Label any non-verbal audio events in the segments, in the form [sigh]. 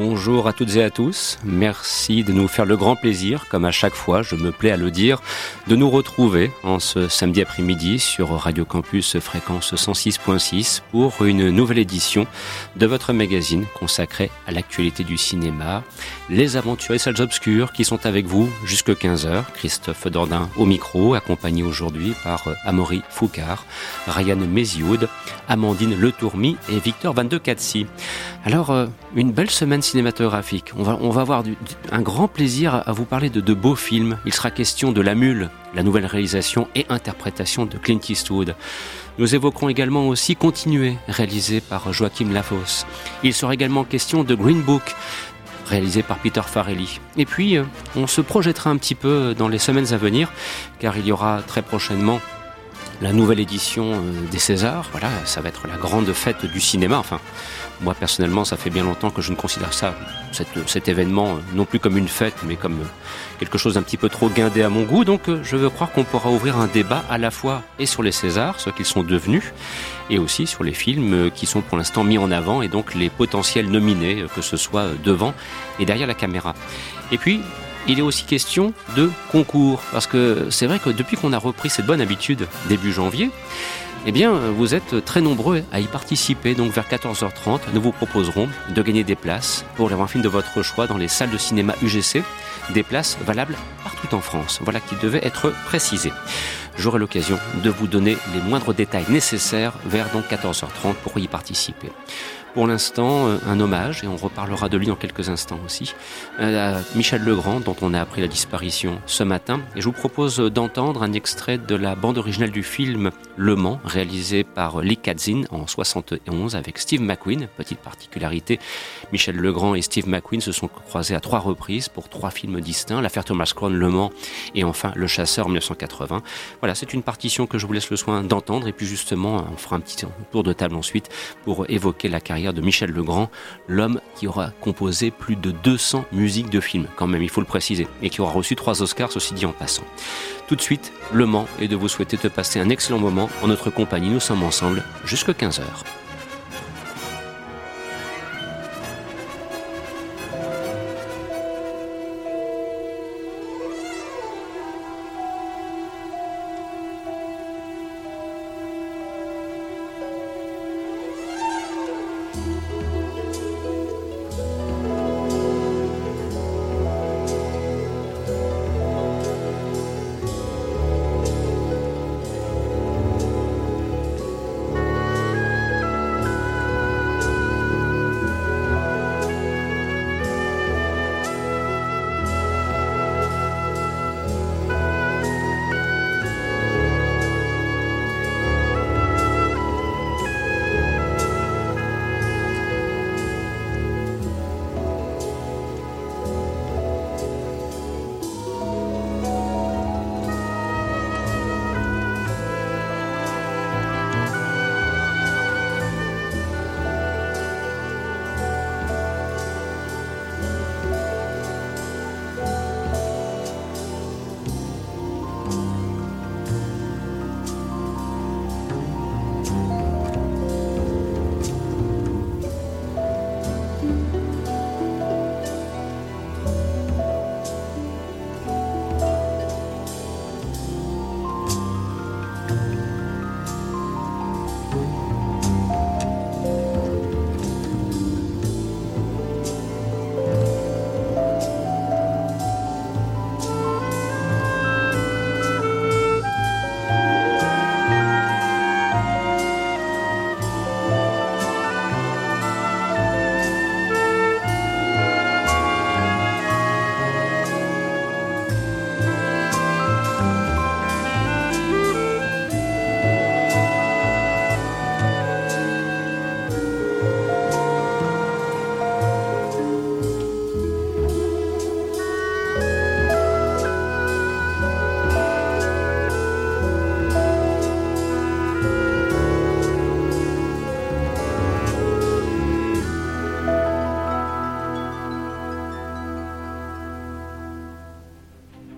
Bonjour à toutes et à tous. Merci de nous faire le grand plaisir, comme à chaque fois, je me plais à le dire, de nous retrouver en ce samedi après-midi sur Radio Campus fréquence 106.6 pour une nouvelle édition de votre magazine consacré à l'actualité du cinéma, Les Aventures Salles Obscures qui sont avec vous jusque 15h. Christophe Dordain au micro, accompagné aujourd'hui par Amaury Foucard, Ryan Mézioud, Amandine Letourmi et Victor Van de Katsi. Alors, euh, une belle semaine cinématographique. On va, on va avoir un grand plaisir à vous parler de, de beaux films. Il sera question de La Mule, la nouvelle réalisation et interprétation de Clint Eastwood. Nous évoquerons également aussi Continuer, réalisé par Joachim Lafosse. Il sera également question de Green Book, réalisé par Peter Farrelly. Et puis, euh, on se projettera un petit peu dans les semaines à venir, car il y aura très prochainement la nouvelle édition euh, des Césars. Voilà, ça va être la grande fête du cinéma. Enfin, moi personnellement, ça fait bien longtemps que je ne considère ça, cet, événement, euh, non plus comme une fête, mais comme euh, quelque chose d'un petit peu trop guindé à mon goût. Donc, je veux croire qu'on pourra ouvrir un débat à la fois et sur les Césars, ce qu'ils sont devenus, et aussi sur les films qui sont pour l'instant mis en avant, et donc les potentiels nominés, que ce soit devant et derrière la caméra. Et puis, il est aussi question de concours. Parce que c'est vrai que depuis qu'on a repris cette bonne habitude début janvier, eh bien, vous êtes très nombreux à y participer. Donc, vers 14h30, nous vous proposerons de gagner des places pour les film de votre choix dans les salles de cinéma UGC. Des places valables partout en France. Voilà qui devait être précisé. J'aurai l'occasion de vous donner les moindres détails nécessaires vers donc 14h30 pour y participer pour l'instant un hommage, et on reparlera de lui dans quelques instants aussi, à Michel Legrand, dont on a appris la disparition ce matin. Et je vous propose d'entendre un extrait de la bande originale du film Le Mans, réalisé par Lee Katzin en 71 avec Steve McQueen. Petite particularité, Michel Legrand et Steve McQueen se sont croisés à trois reprises pour trois films distincts, l'affaire Thomas Crown, Le Mans et enfin Le Chasseur en 1980. Voilà, c'est une partition que je vous laisse le soin d'entendre et puis justement on fera un petit tour de table ensuite pour évoquer la carrière de Michel Legrand, l'homme qui aura composé plus de 200 musiques de films, quand même, il faut le préciser, et qui aura reçu trois Oscars, ceci dit en passant. Tout de suite, le Mans est de vous souhaiter de passer un excellent moment en notre compagnie. Nous sommes ensemble jusqu'à 15h.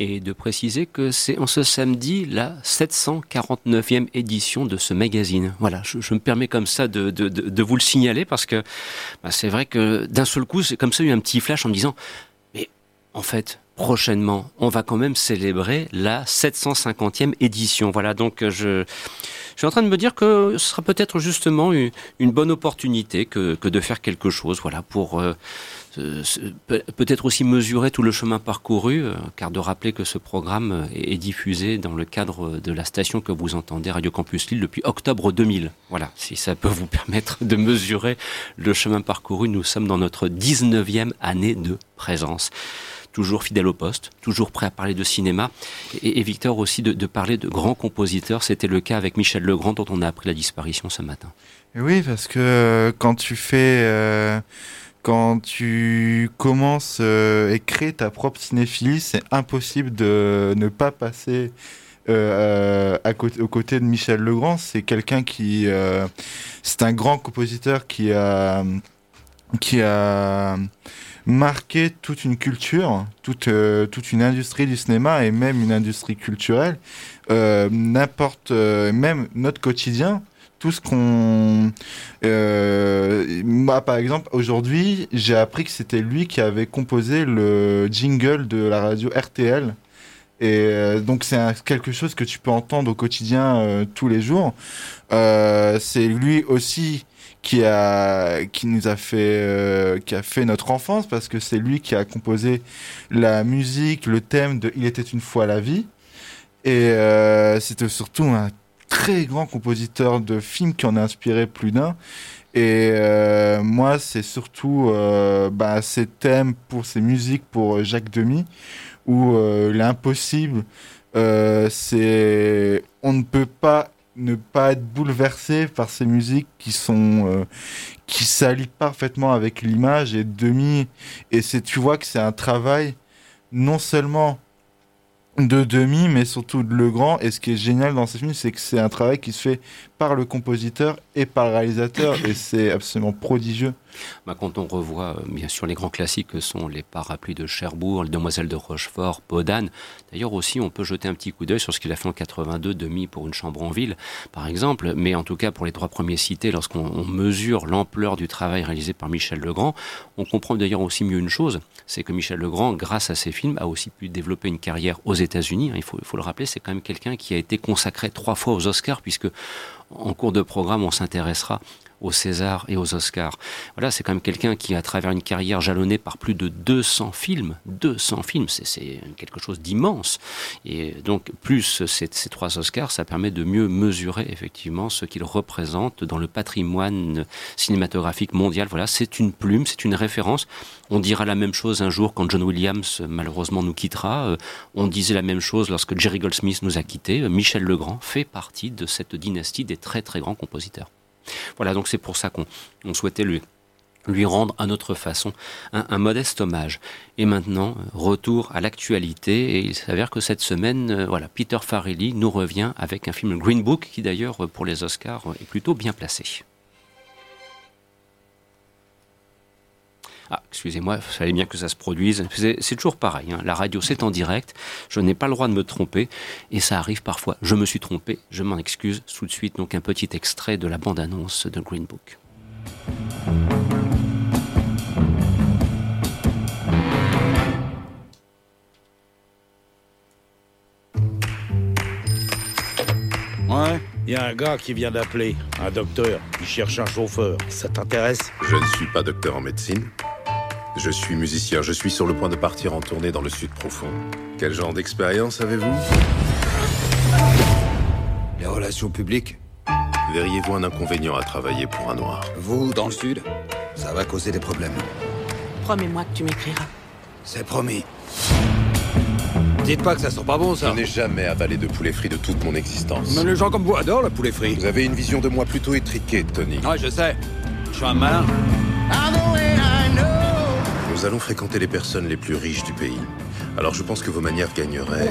Et de préciser que c'est en ce samedi la 749e édition de ce magazine. Voilà, je, me permets comme ça de, de, vous le signaler parce que bah, c'est vrai que d'un seul coup, c'est comme ça, eu un petit flash en me disant, mais en fait, prochainement, on va quand même célébrer la 750e édition. Voilà, donc je, je suis en train de me dire que ce sera peut-être justement une, une, bonne opportunité que, que, de faire quelque chose, voilà, pour... Euh, peut-être aussi mesurer tout le chemin parcouru, euh, car de rappeler que ce programme euh, est diffusé dans le cadre de la station que vous entendez, Radio Campus Lille, depuis octobre 2000. Voilà, si ça peut vous [laughs] permettre de mesurer le chemin parcouru, nous sommes dans notre 19e année de présence toujours fidèle au poste, toujours prêt à parler de cinéma, et, Victor aussi de, parler de grands compositeurs. C'était le cas avec Michel Legrand dont on a appris la disparition ce matin. Oui, parce que euh, quand tu fais quand tu commences euh, et crées ta propre cinéphilie, c'est impossible de ne pas passer euh, à côté, aux côtés de Michel Legrand. C'est quelqu'un qui, euh, c'est un grand compositeur qui a, qui a marqué toute une culture, toute, toute une industrie du cinéma et même une industrie culturelle. N'importe, même notre quotidien tout ce qu'on... Euh, moi, par exemple, aujourd'hui, j'ai appris que c'était lui qui avait composé le jingle de la radio RTL. Et euh, donc c'est quelque chose que tu peux entendre au quotidien euh, tous les jours. c'est lui aussi qui a qui nous a fait qui a fait notre enfance parce que c'est lui qui a composé la musique, le thème de Il était une fois la vie. Et c'était surtout un très grand compositeur de films qui en a inspiré plus d'un. Et euh, moi, c'est surtout euh, bah, ces thèmes pour ces musiques pour Jacques Demy, où euh, l'impossible, c'est on ne peut pas ne pas être bouleversé par ces musiques qui sont qui s'allient parfaitement avec l'image et Demi. Et c'est tu vois que c'est un travail non seulement de demi, mais surtout de le grand. Et ce qui est génial dans ce film, c'est que c'est un travail qui se fait par le compositeur et par le réalisateur, et c'est absolument prodigieux. Bah, quand on revoit euh, bien sûr les grands classiques que sont les parapluies de Cherbourg, les demoiselles de Rochefort, Podane, d'ailleurs aussi on peut jeter un petit coup d'œil sur ce qu'il a fait en 82, demi pour une chambre en ville, par exemple, mais en tout cas pour les trois premiers cités, lorsqu'on mesure l'ampleur du travail réalisé par Michel Legrand, on comprend d'ailleurs aussi mieux une chose, c'est que Michel Legrand, grâce à ses films, a aussi pu développer une carrière aux États-Unis. Hein, il faut, il faut le rappeler, c'est quand même quelqu'un qui a été consacré trois fois aux Oscars, puisque en cours de programme, on s'intéressera aux César et aux Oscars. Voilà, c'est quand même quelqu'un qui, à travers une carrière jalonnée par plus de 200 films, 200 films, c'est quelque chose d'immense. Et donc, plus ces, trois Oscars, ça permet de mieux mesurer effectivement ce qu'il représente dans le patrimoine cinématographique mondial. Voilà, c'est une plume, c'est une référence. On dira la même chose un jour quand John Williams malheureusement nous quittera. Euh, on disait la même chose lorsque Jerry Goldsmith nous a quittés. Michel Legrand fait partie de cette dynastie des très très grands compositeurs. Voilà, donc c'est pour ça qu'on souhaitait lui, lui rendre à notre façon un, modeste hommage. Et maintenant, retour à l'actualité, et il s'avère que cette semaine, euh, voilà, Peter Farrelly nous revient avec un film Green Book, qui d'ailleurs, pour les Oscars, est plutôt bien placé. Ah, excusez-moi, il fallait bien que ça se produise. C'est toujours pareil. Hein. La radio, c'est en direct. Je n'ai pas le droit de me tromper. Et ça arrive parfois. Je me suis trompé. Je m'en excuse. Tout de suite, donc, un petit extrait de la bande-annonce de Green Book. Ouais, il y a un gars qui vient d'appeler, un docteur. Il cherche un chauffeur. Ça t'intéresse? Je ne suis pas docteur en médecine. Je suis musicien, je suis sur le point de partir en tournée dans le sud profond. Quel genre d'expérience avez-vous? Les relations publiques Verriez-vous un inconvénient à travailler pour un noir? Vous, dans le sud, ça va causer des problèmes. Promets-moi que tu m'écriras. C'est promis. Dites pas que ça sent pas bon, ça. Je n'ai jamais avalé de poulet frit de toute mon existence. Mais les gens comme vous adorent le poulet frit. Vous avez une vision de moi plutôt étriquée, Tony. Ah, je sais. Je suis un malin. Nous allons fréquenter les personnes les plus riches du pays. Alors je pense que vos manières gagneraient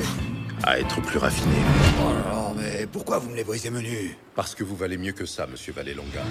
à être plus raffinées. Oh là mais pourquoi vous me les voyez menus Parce que vous valez mieux que ça, monsieur Vallée-Longa.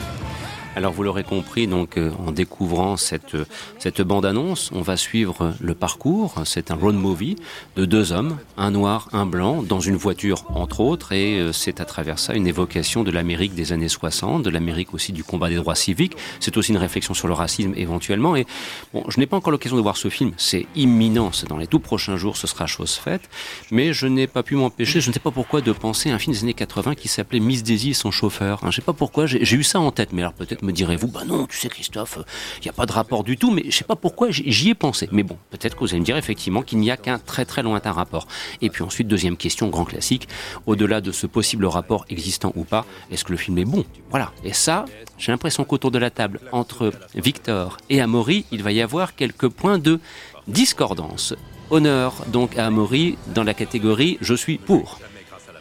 Alors vous l'aurez compris, donc euh, en découvrant cette, cette bande-annonce, on va suivre le parcours. C'est un road movie de deux hommes, un noir, un blanc, dans une voiture entre autres, et euh, c'est à travers ça une évocation de l'Amérique des années 60, de l'Amérique aussi du combat des droits civiques. C'est aussi une réflexion sur le racisme éventuellement. Et bon, je n'ai pas encore l'occasion de voir ce film, c'est imminent, c'est dans les tout prochains jours, ce sera chose faite, mais je n'ai pas pu m'empêcher, je ne sais pas pourquoi, de penser à un film des années 80 qui s'appelait Miss Daisy et son chauffeur. Hein, je ne sais pas pourquoi, j'ai eu ça en tête, mais alors peut-être me direz-vous, bah non, tu sais Christophe, il n'y a pas de rapport du tout, mais je sais pas pourquoi j'y ai pensé. Mais bon, peut-être que vous allez me dire effectivement qu'il n'y a qu'un très très lointain rapport. Et puis ensuite, deuxième question, grand classique, au-delà de ce possible rapport existant ou pas, est-ce que le film est bon? Voilà. Et ça, j'ai l'impression qu'autour de la table, entre Victor et Amaury, il va y avoir quelques points de discordance. Honneur donc à Amaury dans la catégorie Je suis pour.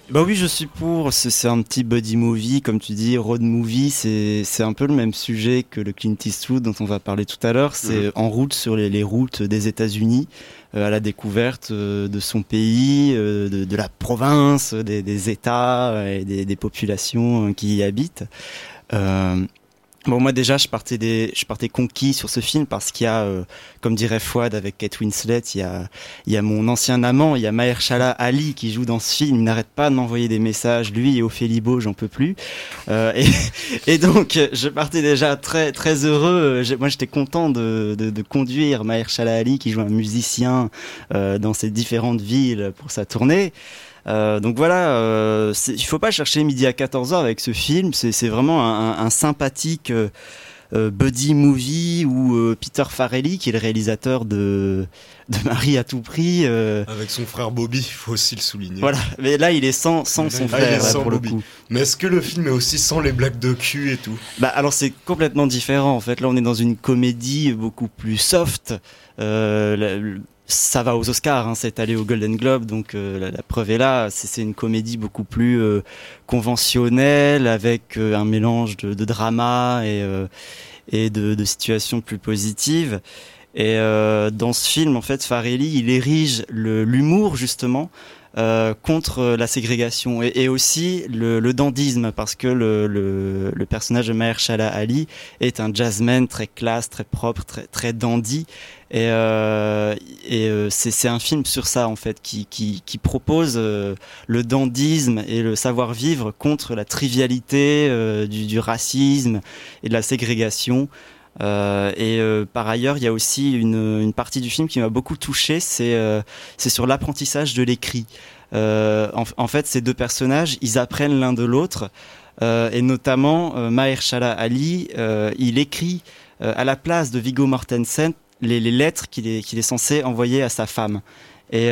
Bah oui, je suis pour. C'est un petit buddy movie, comme tu dis, road movie. C'est un peu le même sujet que le Clint Eastwood dont on va parler tout à l'heure. C'est mhm. en route sur les, routes des États-Unis, euh, à la découverte euh, de son pays, euh, de, la province, des, États et des, des populations qui y habitent. Bon, moi déjà, je partais des, je partais conquis sur ce film parce qu'il y a, euh, comme dirait Fouad avec Kate Winslet, il y a, il y a mon ancien amant, il y a Mahershala Ali qui joue dans ce film. Il n'arrête pas de m'envoyer des messages, lui et Ophélie Beau, j'en peux plus. Euh, et, [laughs] et, donc, je partais déjà très, très heureux. Moi, j'étais content de, de, de, conduire Mahershala Ali qui joue un musicien euh, dans ces différentes villes pour sa tournée. Euh, donc voilà, euh, il faut pas chercher midi à 14h avec ce film. C'est vraiment un, un sympathique euh, euh, buddy movie où Peter Farrelly, qui est le réalisateur de, de Marie à tout prix. Avec son frère Bobby, il faut aussi le souligner. Voilà, mais là il est sans, sans son frère pour le coup. Mais est-ce que le film est aussi sans les blagues de cul et tout? Bah alors c'est complètement différent en fait. Là on est dans une comédie beaucoup plus soft. Euh, ça va aux Oscars, hein, c'est allé au Golden Globe, donc euh, la, preuve est là. C'est une comédie beaucoup plus euh, conventionnelle, avec euh, un mélange de, drama et, et de, situations plus positives. Et dans ce film, en fait, Farelli, il érige l'humour justement euh, contre la ségrégation et, et aussi le, le, dandisme parce que le, le, le personnage de Mahershala Ali est un jazzman très classe, très propre, très, très dandy et, euh, et euh, c'est un film sur ça en fait qui, qui, qui propose euh, le dandisme et le savoir-vivre contre la trivialité du, du, racisme et de la ségrégation. Euh, et euh, par ailleurs, il y a aussi une, partie du film qui m'a beaucoup touché, c'est euh, sur l'apprentissage de l'écrit. En, fait, ces deux personnages, ils apprennent l'un de l'autre, et notamment Mahershala Ali, il écrit à la place de Viggo Mortensen les, lettres qu'il est, censé envoyer à sa femme. Et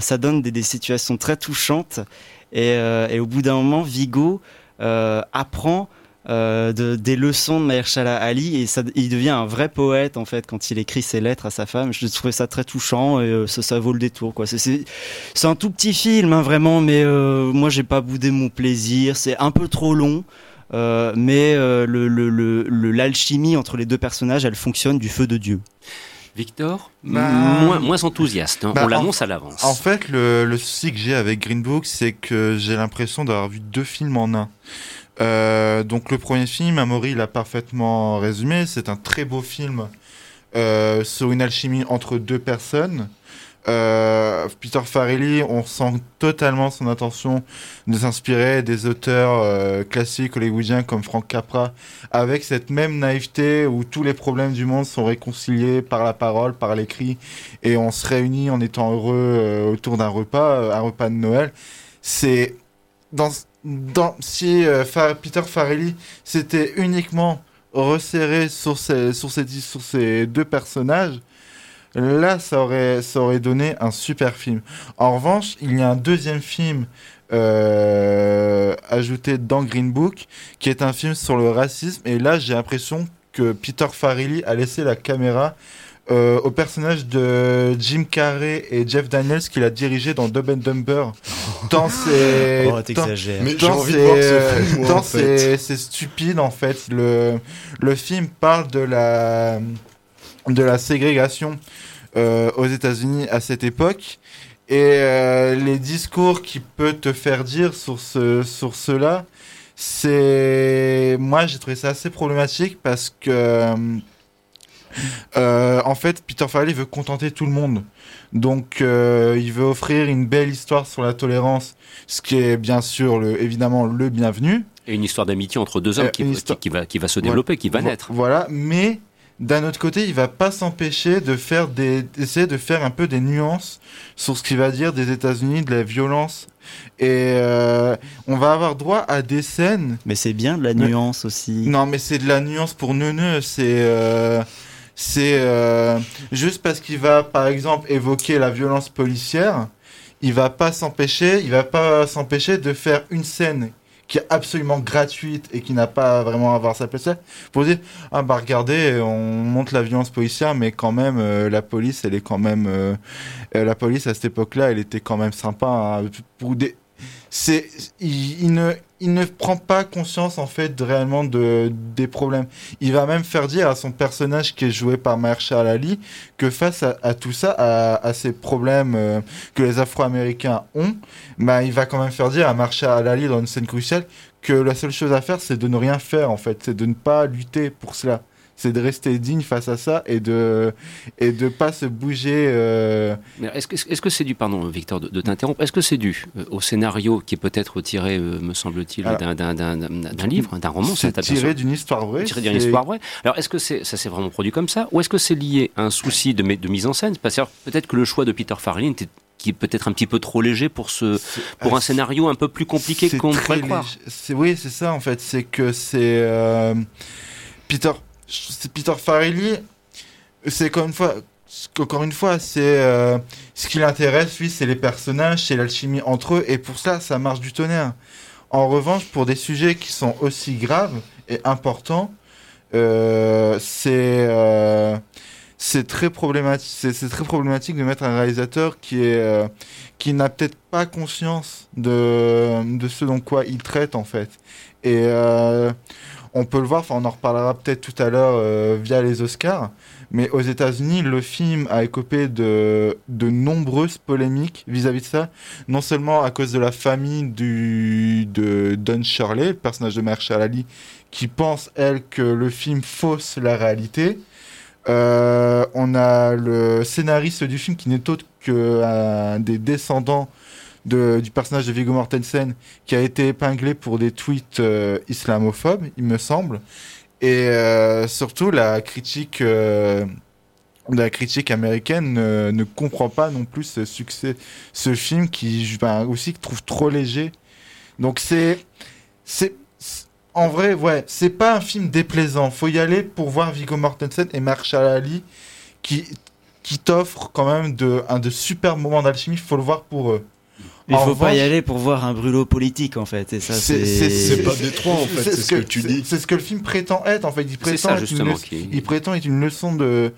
ça donne des, des, situations très touchantes. Et, et au bout d'un moment, Viggo apprend euh, de, des leçons de Mahershala Ali et ça, il devient un vrai poète en fait quand il écrit ses lettres à sa femme. Je trouvais ça très touchant et euh, ça, ça vaut le détour quoi. C'est un tout petit film hein, vraiment, mais euh, moi j'ai pas boudé mon plaisir. C'est un peu trop long. Euh, mais l'alchimie le, le, entre les deux personnages, elle fonctionne du feu de Dieu. Victor, bah, moins, moins, enthousiaste, hein. bah, on l'annonce à l'avance. En fait, le, le souci que j'ai avec Green Book, c'est que j'ai l'impression d'avoir vu deux films en un. Euh, donc le premier film, Amaury l'a parfaitement résumé, c'est un très beau film euh, sur une alchimie entre deux personnes. Euh, Peter Farrelly, on sent totalement son intention de s'inspirer des auteurs euh, classiques hollywoodiens comme Frank Capra, avec cette même naïveté où tous les problèmes du monde sont réconciliés par la parole, par l'écrit, et on se réunit en étant heureux euh, autour d'un repas, un repas de Noël. C'est dans si euh, Peter Farrelly s'était uniquement resserré sur ces, deux personnages, là, ça aurait, ça aurait donné un super film. En revanche, il y a un deuxième film euh, ajouté dans Green Book, qui est un film sur le racisme, et là, j'ai l'impression que Peter Farrelly a laissé la caméra euh, au personnage de Jim Carrey et Jeff Daniels qu'il a dirigé dans Dumb and Dumber. [laughs] Tant c'est. Oh, t'exagères. Tant c'est- ce c'est stupide en fait. Le, le film parle de la, de la ségrégation euh, aux États-Unis à cette époque. Et euh, les discours qu'il peut te faire dire sur, ce, sur cela, c'est. Moi, j'ai trouvé ça assez problématique parce que. Euh, en fait, Peter Farrelly veut contenter tout le monde. Donc, euh, il veut offrir une belle histoire sur la tolérance, ce qui est bien sûr, le, évidemment, le bienvenu. Et une histoire d'amitié entre deux hommes Euh, qui, va, qui va se développer, qui va naître. Voilà, mais d'un autre côté, il va pas s'empêcher de faire des, d'essayer de faire un peu des nuances sur ce qu'il va dire des États-Unis, de la violence. Et euh, on va avoir droit à des scènes. Mais c'est bien de la Mais- nuance aussi. Non, mais c'est de la nuance pour neuneux. C'est euh, c'est euh, juste parce qu'il va, par exemple, évoquer la violence policière. Il va pas s'empêcher. Il va pas s'empêcher de faire une scène qui est absolument gratuite et qui n'a pas vraiment à avoir sa place là, pour dire ah bah regardez on montre la violence policière mais quand même euh, la police elle est quand même euh, la police à cette époque-là elle était quand même sympa hein, pour des c'est il, ne il ne prend pas conscience en fait réellement de des problèmes. Il va même faire dire à son personnage qui est joué par Mahershala Ali que face à, tout ça à, ces problèmes euh, que les Afro-Américains ont bah, il va quand même faire dire à Mahershala Ali dans une scène cruciale que la seule chose à faire c'est de ne rien faire en fait. C'est de ne pas lutter pour cela c'est de rester digne face à ça et de et de pas se bouger euh, Est-ce que est-ce que c'est dû, pardon Victor de, de t'interrompre, est-ce que c'est dû euh, au scénario qui est peut-être tiré, euh, me semble-t-il, d'un- livre, d'un roman c'est tiré d'une histoire vraie tiré d'une histoire vraie. Alors, est-ce que c'est, ça s'est vraiment produit comme ça Ou est-ce que c'est lié à un souci de, mi- de mise en scène? Parce que peut-être que le choix de Peter Farrelly était qui est peut-être un petit peu trop léger pour, ce, pour un scénario un peu plus compliqué qu'on ne pourrait croire. oui, c'est ça en fait, c'est que c'est euh, Peter Peter Farrelly c'est encore une fois euh, ce qui l'intéresse, lui, c'est les personnages, c'est l'alchimie entre eux, et pour ça, ça marche du tonnerre. En revanche, pour des sujets qui sont aussi graves et importants, euh, c'est euh, c'est très problématique. De mettre un réalisateur qui n'a peut-être pas conscience de ce dont quoi il traite en fait. Et on peut le voir. Enfin, on en reparlera peut-être tout à l'heure euh, via les Oscars. Mais aux États-Unis, le film a écopé de, de nombreuses polémiques vis-à-vis de ça. Non seulement à cause de la famille de Don Shirley, le personnage de Mahershala Ali, qui pense, elle, que le film fausse la réalité. Euh, on a le scénariste du film qui n'est autre qu'un des descendants du personnage de Viggo Mortensen qui a été épinglé pour des tweets euh, islamophobes, il me semble. Et euh, surtout, la critique, euh, la critique américaine ne, comprend pas non plus ce succès, ce film qui ben, aussi trouve trop léger. Donc c'est, c'est- en vrai, ouais, c'est pas un film déplaisant. Faut y aller pour voir Viggo Mortensen et Marshall Ali qui, qui t'offrent quand même de, un de super moments d'alchimie. Faut le voir pour eux. Il faut pas y aller pour voir un brûlot politique en fait. Et ça, C'est- pas Détroit, en fait, c'est ce que tu dis. C'est ce que le film prétend être, en fait. Il prétend, ça être, une justement leçon, qui. il prétend être une leçon de.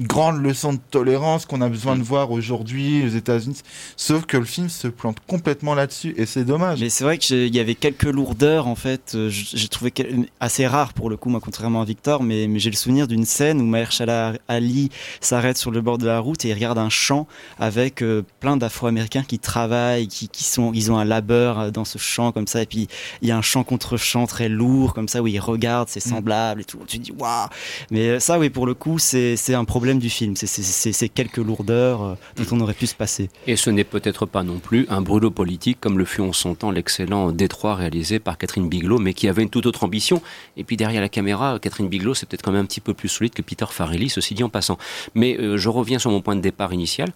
Une grande leçon de tolérance qu'on a besoin de voir aujourd'hui aux États-Unis. Sauf que le film se plante complètement là-dessus et c'est dommage. Mais c'est vrai qu'il y avait quelques lourdeurs en fait. euh, J'ai trouvé assez rare pour le coup, moi, contrairement à Victor, mais, mais j'ai le souvenir d'une scène où Mahershala Ali s'arrête sur le bord de la route et il regarde un champ avec euh, plein d'Afro-Américains qui travaillent, qui, qui sont, ils ont un labeur euh, dans ce champ comme ça, et puis il y a un champ contre champ très lourd comme ça où ils regardent, c'est semblable et tout. Tu dis waouh. Mais euh, ça, oui, pour le coup, c'est un problème du film. C'est- quelques lourdeurs euh, dont on aurait pu se passer. Et ce n'est peut-être pas non plus un brûlot politique comme le fut en son temps l'excellent Détroit réalisé par Catherine Bigelow, mais qui avait une toute autre ambition. Et puis derrière la caméra, Catherine Bigelow, c'est peut-être quand même un petit peu plus solide que Peter Farrelly, ceci dit en passant. Mais euh, je reviens sur mon point de départ initial.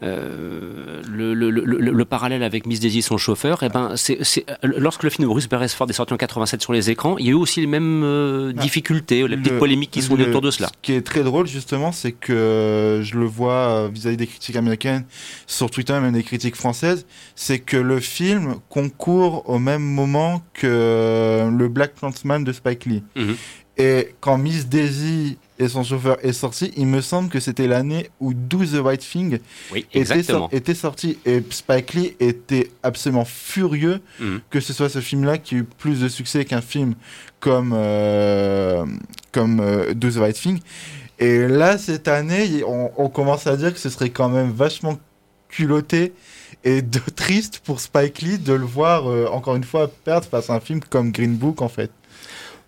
Euh, le, le- le- le- le parallèle avec Miss Daisy, son chauffeur, eh ben, c'est, lorsque le film de Bruce Beresford est sorti en 87 sur les écrans, il y a eu aussi les mêmes euh, Ah, difficultés, les petites polémiques qui sont autour de cela. Ce qui est très drôle, justement, c'est que euh, je le vois vis-à-vis des critiques américaines, sur Twitter, même des critiques françaises, c'est que le film concourt au même moment que le Black Clansman de Spike Lee. Mhm. Et quand Miss Daisy et son chauffeur est sorti, il me semble que c'était l'année où Do the Right Thing Oui, était, sorti et Spike Lee était absolument furieux Mhm. que ce soit ce film-là qui a eu plus de succès qu'un film comme, euh, comme euh, Do the Right Thing. Et là, cette année, on, on commence à dire que ce serait quand même vachement culotté et de [laughs] triste pour Spike Lee de le voir euh, encore une fois perdre face à un film comme Green Book en fait.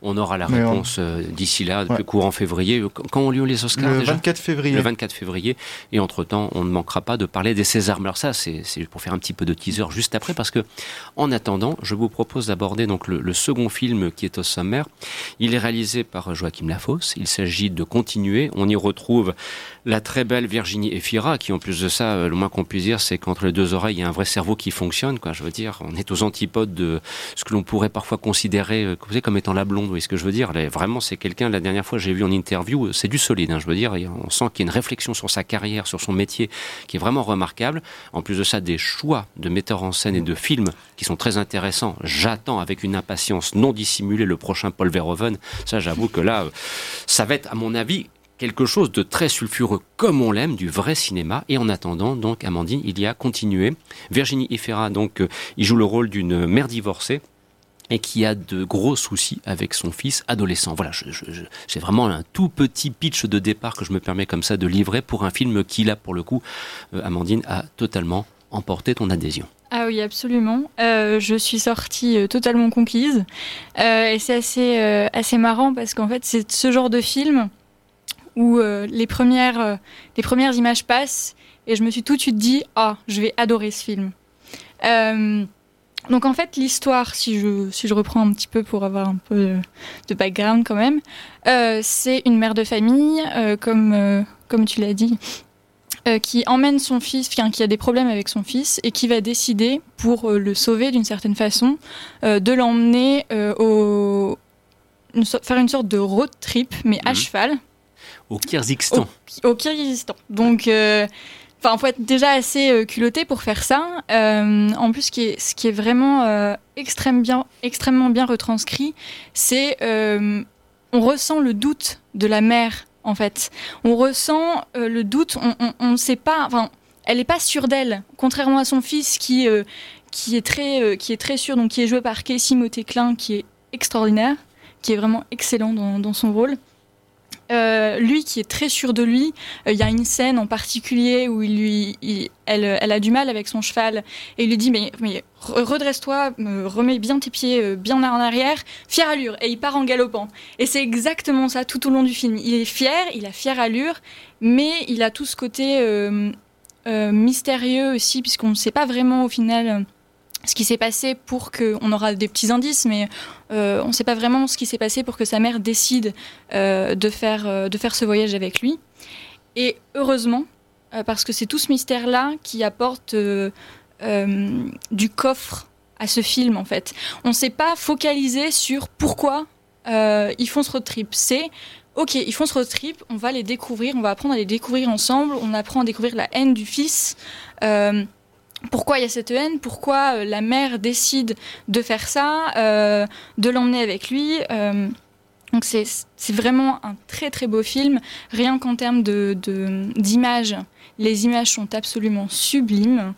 On aura la Mais on- réponse euh, d'ici là, Ouais. courant février. Quand quand ont lieu les Oscars Le déjà? 24 février. Le 24 février. Et entre-temps, on ne manquera pas de parler des Césars. Alors ça, c'est c'est pour faire un petit peu de teaser juste après, parce que en attendant, je vous propose d'aborder donc le, le second film qui est au sommaire. Il est réalisé par Joachim Lafosse. Il s'agit de continuer. On y retrouve la très belle Virginie Efira, qui en plus de ça, euh, le moins qu'on puisse dire, c'est qu'entre les deux oreilles, il y a un vrai cerveau qui fonctionne. Je veux dire, on est aux antipodes de ce que l'on pourrait parfois considérer euh, comme étant la blonde. Vous ce que je veux dire? Vraiment, c'est quelqu'un, la dernière fois, j'ai vu en interview, euh, c'est du solide. hein, je veux dire, on sent qu'il y a une réflexion sur sa carrière, sur son métier, qui est vraiment remarquable. En plus de ça, des choix de metteurs en scène et de films qui sont très intéressants. J'attends avec une impatience non dissimulée le prochain Paul Verhoeven. Ça, j'avoue que là, ça va être, à mon avis, quelque chose de très sulfureux comme on l'aime, du vrai cinéma. Et en attendant, donc, Amandine, il y a continué. Virginie Efira, donc, euh, il joue le rôle d'une mère divorcée et qui a de gros soucis avec son fils adolescent. Voilà, je- je- c'est vraiment un tout petit pitch de départ que je me permets comme ça de livrer pour un film qui, là, pour le coup, euh, Amandine, a totalement emporté ton adhésion. Ah oui, absolument. Euh, je suis sortie totalement conquise. Et c'est assez, assez marrant parce qu'en fait, c'est ce genre de film où euh, les, premières, euh, les premières images passent et je me suis tout de suite dit Ah, je vais adorer ce film. Euh, donc en fait, l'histoire, si je, si je reprends un petit peu pour avoir un peu de, de background quand même, c'est une mère de famille, comme, comme tu l'as dit, qui emmène son fils, enfin, qui a des problèmes avec son fils, et qui va décider, pour le sauver d'une certaine façon, de l'emmener au... une so- faire une sorte de road trip, mais à Mhm. cheval, Au Kyrgyzstan. au Kyrgyzstan. Donc, euh, enfin, faut être déjà assez euh, culotté pour faire ça. Euh, en plus, ce qui est, vraiment euh, extrêmement bien retranscrit, c'est on ressent le doute de la mère. En fait, on ressent le doute. On- ne sait pas. Enfin, elle n'est pas sûre d'elle, contrairement à son fils qui est très sûr. Donc, qui est joué par Casey Motéclin, qui est extraordinaire, qui est vraiment excellent dans son rôle. Euh, lui qui est très sûr de lui, euh, il y a une scène en particulier où il lui, elle, a du mal avec son cheval et il lui dit mais, mais re- redresse-toi, me remets bien tes pieds euh, bien en arrière, fière allure et il part en galopant. Et c'est exactement ça tout au long du film. Il est fier, il a fière allure, mais il a tout ce côté mystérieux aussi puisqu'on ne sait pas vraiment au final. Ce qui s'est passé pour que on aura des petits indices mais euh, on ne sait pas vraiment ce qui s'est passé pour que sa mère décide euh, de, faire, euh, de faire ce voyage avec lui. Et heureusement, parce que c'est tout ce mystère-là qui apporte du coffre à ce film, en fait. On ne s'est pas focalisé sur pourquoi ils font ce road trip. C'est, ok, ils font ce road trip, on va les découvrir, on va apprendre à les découvrir ensemble, on apprend à découvrir la haine du fils. Pourquoi il y a cette haine, pourquoi euh, la mère décide de faire ça, euh, de l'emmener avec lui. euh, donc c'est vraiment un très très beau film, rien qu'en termes de- de- d'images. les images sont absolument sublimes.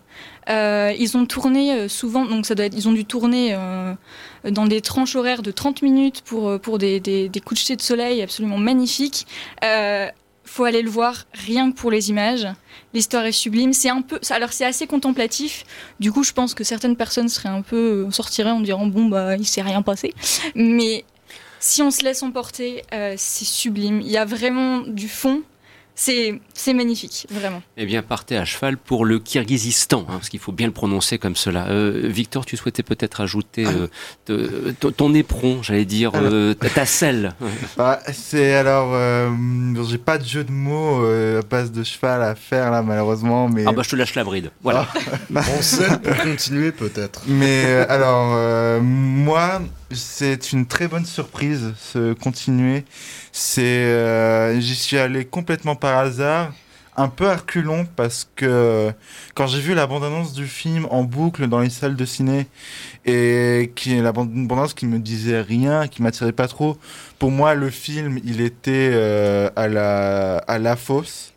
Ils ont tourné souvent, donc ça doit être, ils ont dû tourner dans des tranches horaires de 30 minutes pour, pour des, des, des couchers de soleil absolument magnifiques. Faut aller le voir rien que pour les images. L'histoire est sublime. C'est un peu, alors c'est assez contemplatif. Du coup, je pense que certaines personnes seraient un peu euh, sortiraient en disant bon bah il s'est rien passé. Mais si on se laisse emporter, euh, c'est sublime. Il y a vraiment du fond. C'est magnifique, vraiment. Eh bien, partez à cheval pour le Kirghizistan, hein, parce qu'il faut bien le prononcer comme cela. Euh, Victor, tu souhaitais peut-être ajouter euh, te- ton- ton éperon, j'allais dire, euh, ta selle. [laughs] Bah, c'est alors, euh, j'ai pas de jeu de mots euh, à base de cheval à faire là malheureusement, mais. Ah bah je te lâche la bride. Voilà. Ah. On sait pour continuer peut-être. Mais euh, alors, euh, moi, c'est une très bonne surprise, ce continuer. C'est, euh, j'y suis allé complètement par hasard. un peu reculons parce que quand j'ai vu la bande-annonce du film en boucle dans les salles de ciné et qui est la bande-annonce qui me disait rien, qui m'attirait pas trop, pour moi le film il était euh, à la à la fosse.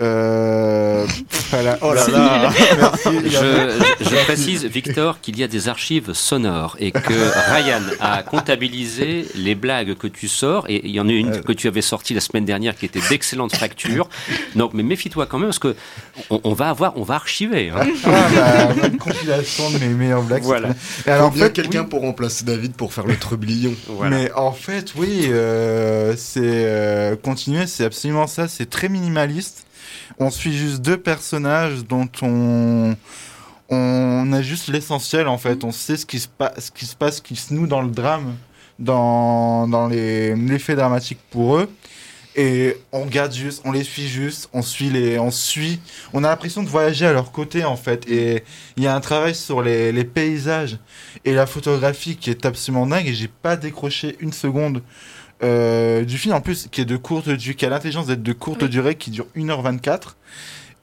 Euh, [laughs] voilà. Oh là là. Merci. Je, je précise, Victor, qu'il y a des archives sonores et que Ryan a comptabilisé les blagues que tu sors et il y en a une que tu avais sortie la semaine dernière qui était d'excellente facture. Donc, mais méfie-toi quand même parce que on, on va avoir, on va archiver. hein. Ah, bah, une compilation de mes meilleures blagues. Voilà. Et alors, en fait, quelqu'un oui. pour remplacer David pour faire le trublion. Voilà. Mais en fait, oui, euh, c'est euh, continuer, c'est absolument ça. C'est très minimaliste. On suit juste deux personnages dont on on a juste l'essentiel en fait. On sait ce qui se passe, ce qui se passe, qui se noue dans le drame, dans dans les l'effet dramatique pour eux. Et on regarde juste, on les suit juste, on suit les, on suit. On a l'impression de voyager à leur côté en fait. Et il y a un travail sur les, les paysages et la photographie qui est absolument dingue. Et j'ai pas décroché une seconde euh, du film en plus qui est de courte durée, qui a l'intelligence d'être de courte Oui. durée, qui dure 1h24.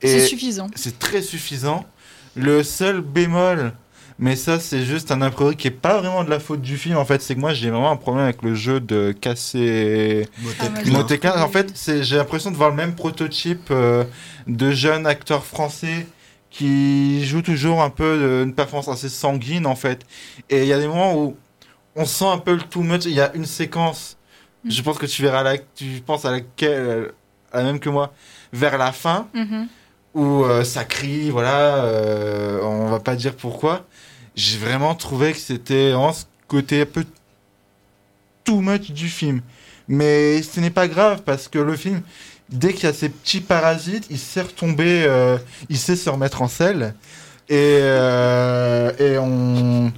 C'est Et suffisant. c'est très suffisant. Le seul bémol, mais ça c'est juste un a priori qui est pas vraiment de la faute du film en fait, c'est que moi j'ai vraiment un problème avec le jeu de casser Ah, Motéclin. trouvé- En fait, j'ai l'impression de voir le même prototype euh, de jeunes acteurs français qui jouent toujours un peu de- une performance assez sanguine en fait. Et il y a des moments où on sent un peu le too much. Il y a une séquence, je pense que tu verras la, tu penses à laquelle, à la même que moi, vers la fin Mhm. où euh, ça crie, voilà, euh, on va pas dire pourquoi. J'ai vraiment trouvé que c'était vraiment ce côté un peu too much du film. Mais ce n'est pas grave parce que le film, dès qu'il y a ces petits parasites, il sait retomber, euh, il sait se remettre en selle. Et, euh, et on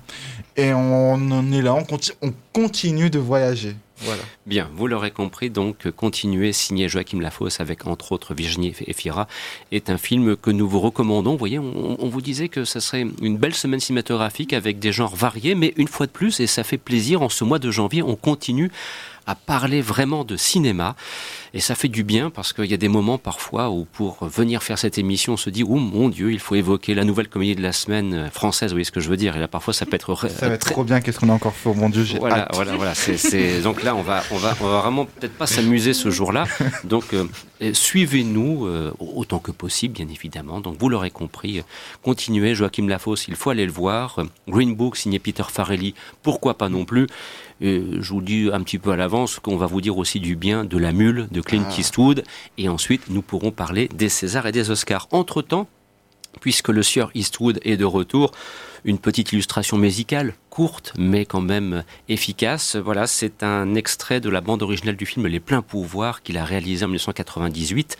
et on en est là, on, conti- on continue de voyager. Voilà. Bien, vous l'aurez compris, donc Continuer, signé Joachim Lafosse avec entre autres Virginie Efira, est un film que nous vous recommandons. Vous voyez, on, on vous disait que ça serait une belle semaine cinématographique avec des genres variés, mais une fois de plus, et ça fait plaisir, en ce mois de janvier, on continue à parler vraiment de cinéma. Et ça fait du bien parce qu'il y a des moments parfois où pour venir faire cette émission, on se dit, oh mon Dieu, il faut évoquer la nouvelle comédie de la semaine euh, française, vous voyez ce que je veux dire. Et là, parfois, ça peut être... Ça va être très- trop bien. Qu'est-ce qu'on a encore fait? Oh Mon Dieu, j'ai voilà, hâte. voilà, voilà. C'est, Donc là, on va, on va, on va vraiment peut-être pas s'amuser ce jour-là. Donc, euh, suivez-nous euh, autant que possible, bien évidemment. Donc, vous l'aurez compris. Continuez, Joachim Lafosse, il faut aller le voir. Green Book, signé Peter Farrelly, pourquoi pas non plus. Je vous dis un petit peu à l'avance qu'on va vous dire aussi du bien de La Mule de Clint Ah. Eastwood. Et ensuite, nous pourrons parler des Césars et des Oscars. Entre-temps, puisque le sieur Eastwood est de retour, une petite illustration musicale, courte mais quand même efficace. Voilà, c'est un extrait de la bande originale du film Les Pleins Pouvoirs qu'il a réalisé en 1998.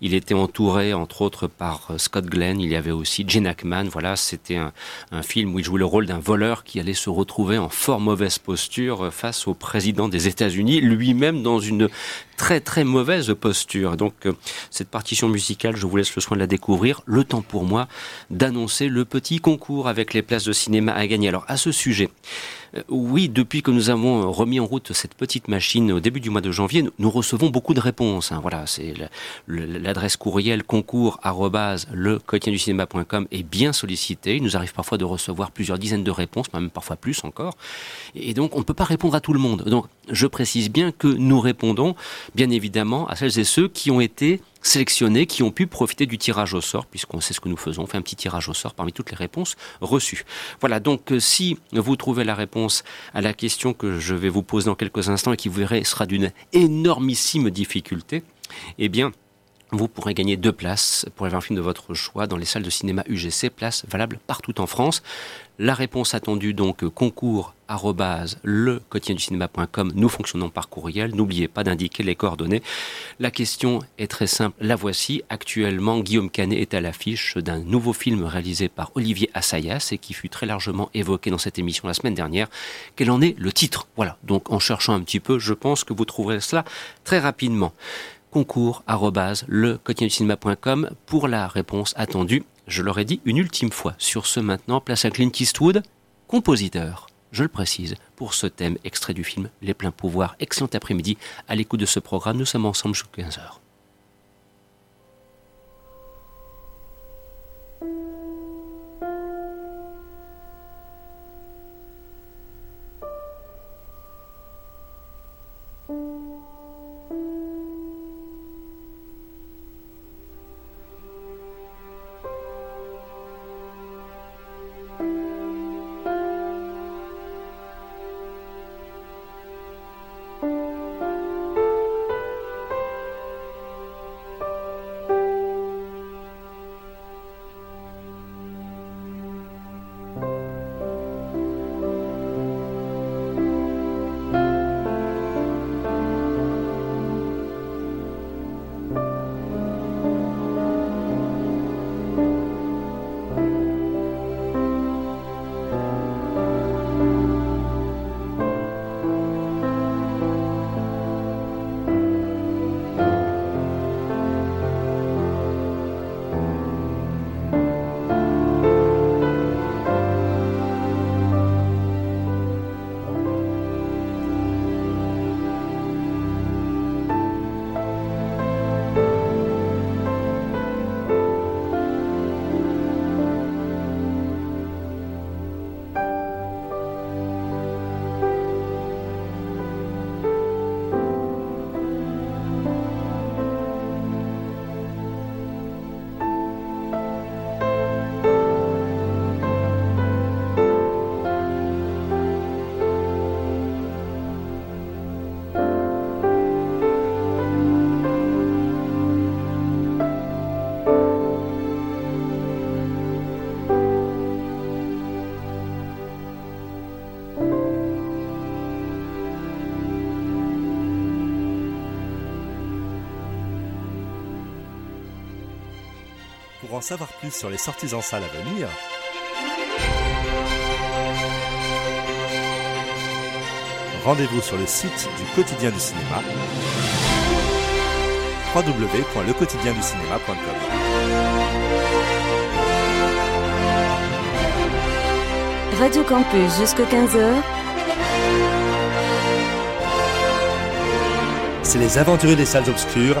Il était entouré entre autres par euh, Scott Glenn, il y avait aussi Gene Hackman. Voilà, c'était un, un film où il jouait le rôle d'un voleur qui allait se retrouver en fort mauvaise posture euh, face au président des États-Unis, lui-même dans une très très mauvaise posture. Donc euh, cette partition musicale, je vous laisse le soin de la découvrir. Le temps pour moi d'annoncer le petit concours avec les places de cinéma à gagner. Alors à ce sujet, oui, depuis que nous avons remis en route cette petite machine au début du mois de janvier, nous, recevons beaucoup de réponses. hein. Voilà, c'est l'adresse courriel concours le cinéma.com est bien sollicitée. Il nous arrive parfois de recevoir plusieurs dizaines de réponses, même parfois plus encore. Et donc, on ne peut pas répondre à tout le monde. Donc, je précise bien que nous répondons, bien évidemment, à celles et ceux qui ont été sélectionnés, qui ont pu profiter du tirage au sort, puisqu'on sait ce que nous faisons. On fait un petit tirage au sort parmi toutes les réponses reçues. Voilà, donc euh, si vous trouvez la réponse à la question que je vais vous poser dans quelques instants et qui, vous verrez, sera d'une énormissime difficulté, eh bien, vous pourrez gagner deux places pour aller voir un film de votre choix dans les salles de cinéma UGC, places valables partout en France. La réponse attendue, donc, concours le quotidien du. Nous fonctionnons par courriel. N'oubliez pas d'indiquer les coordonnées. La question est très simple. La voici. Actuellement, Guillaume Canet est à l'affiche d'un nouveau film réalisé par Olivier Assayas et qui fut très largement évoqué dans cette émission la semaine dernière. Quel en est le titre? Voilà. Donc, en cherchant un petit peu, je pense que vous trouverez cela très rapidement concours le quotidien pour la réponse attendue. Je l'aurais dit une ultime fois. Sur ce maintenant, place à Clint Eastwood, compositeur, je le précise, pour ce thème extrait du film Les pleins pouvoirs. Excellent après-midi à l'écoute de ce programme. Nous sommes ensemble jusqu'à 15h. En savoir plus sur les sorties en salle à venir, rendez-vous sur le site du quotidien du cinéma www.lequotidienducinéma.com. Radio Campus jusqu'à 15h. C'est les aventuriers des salles obscures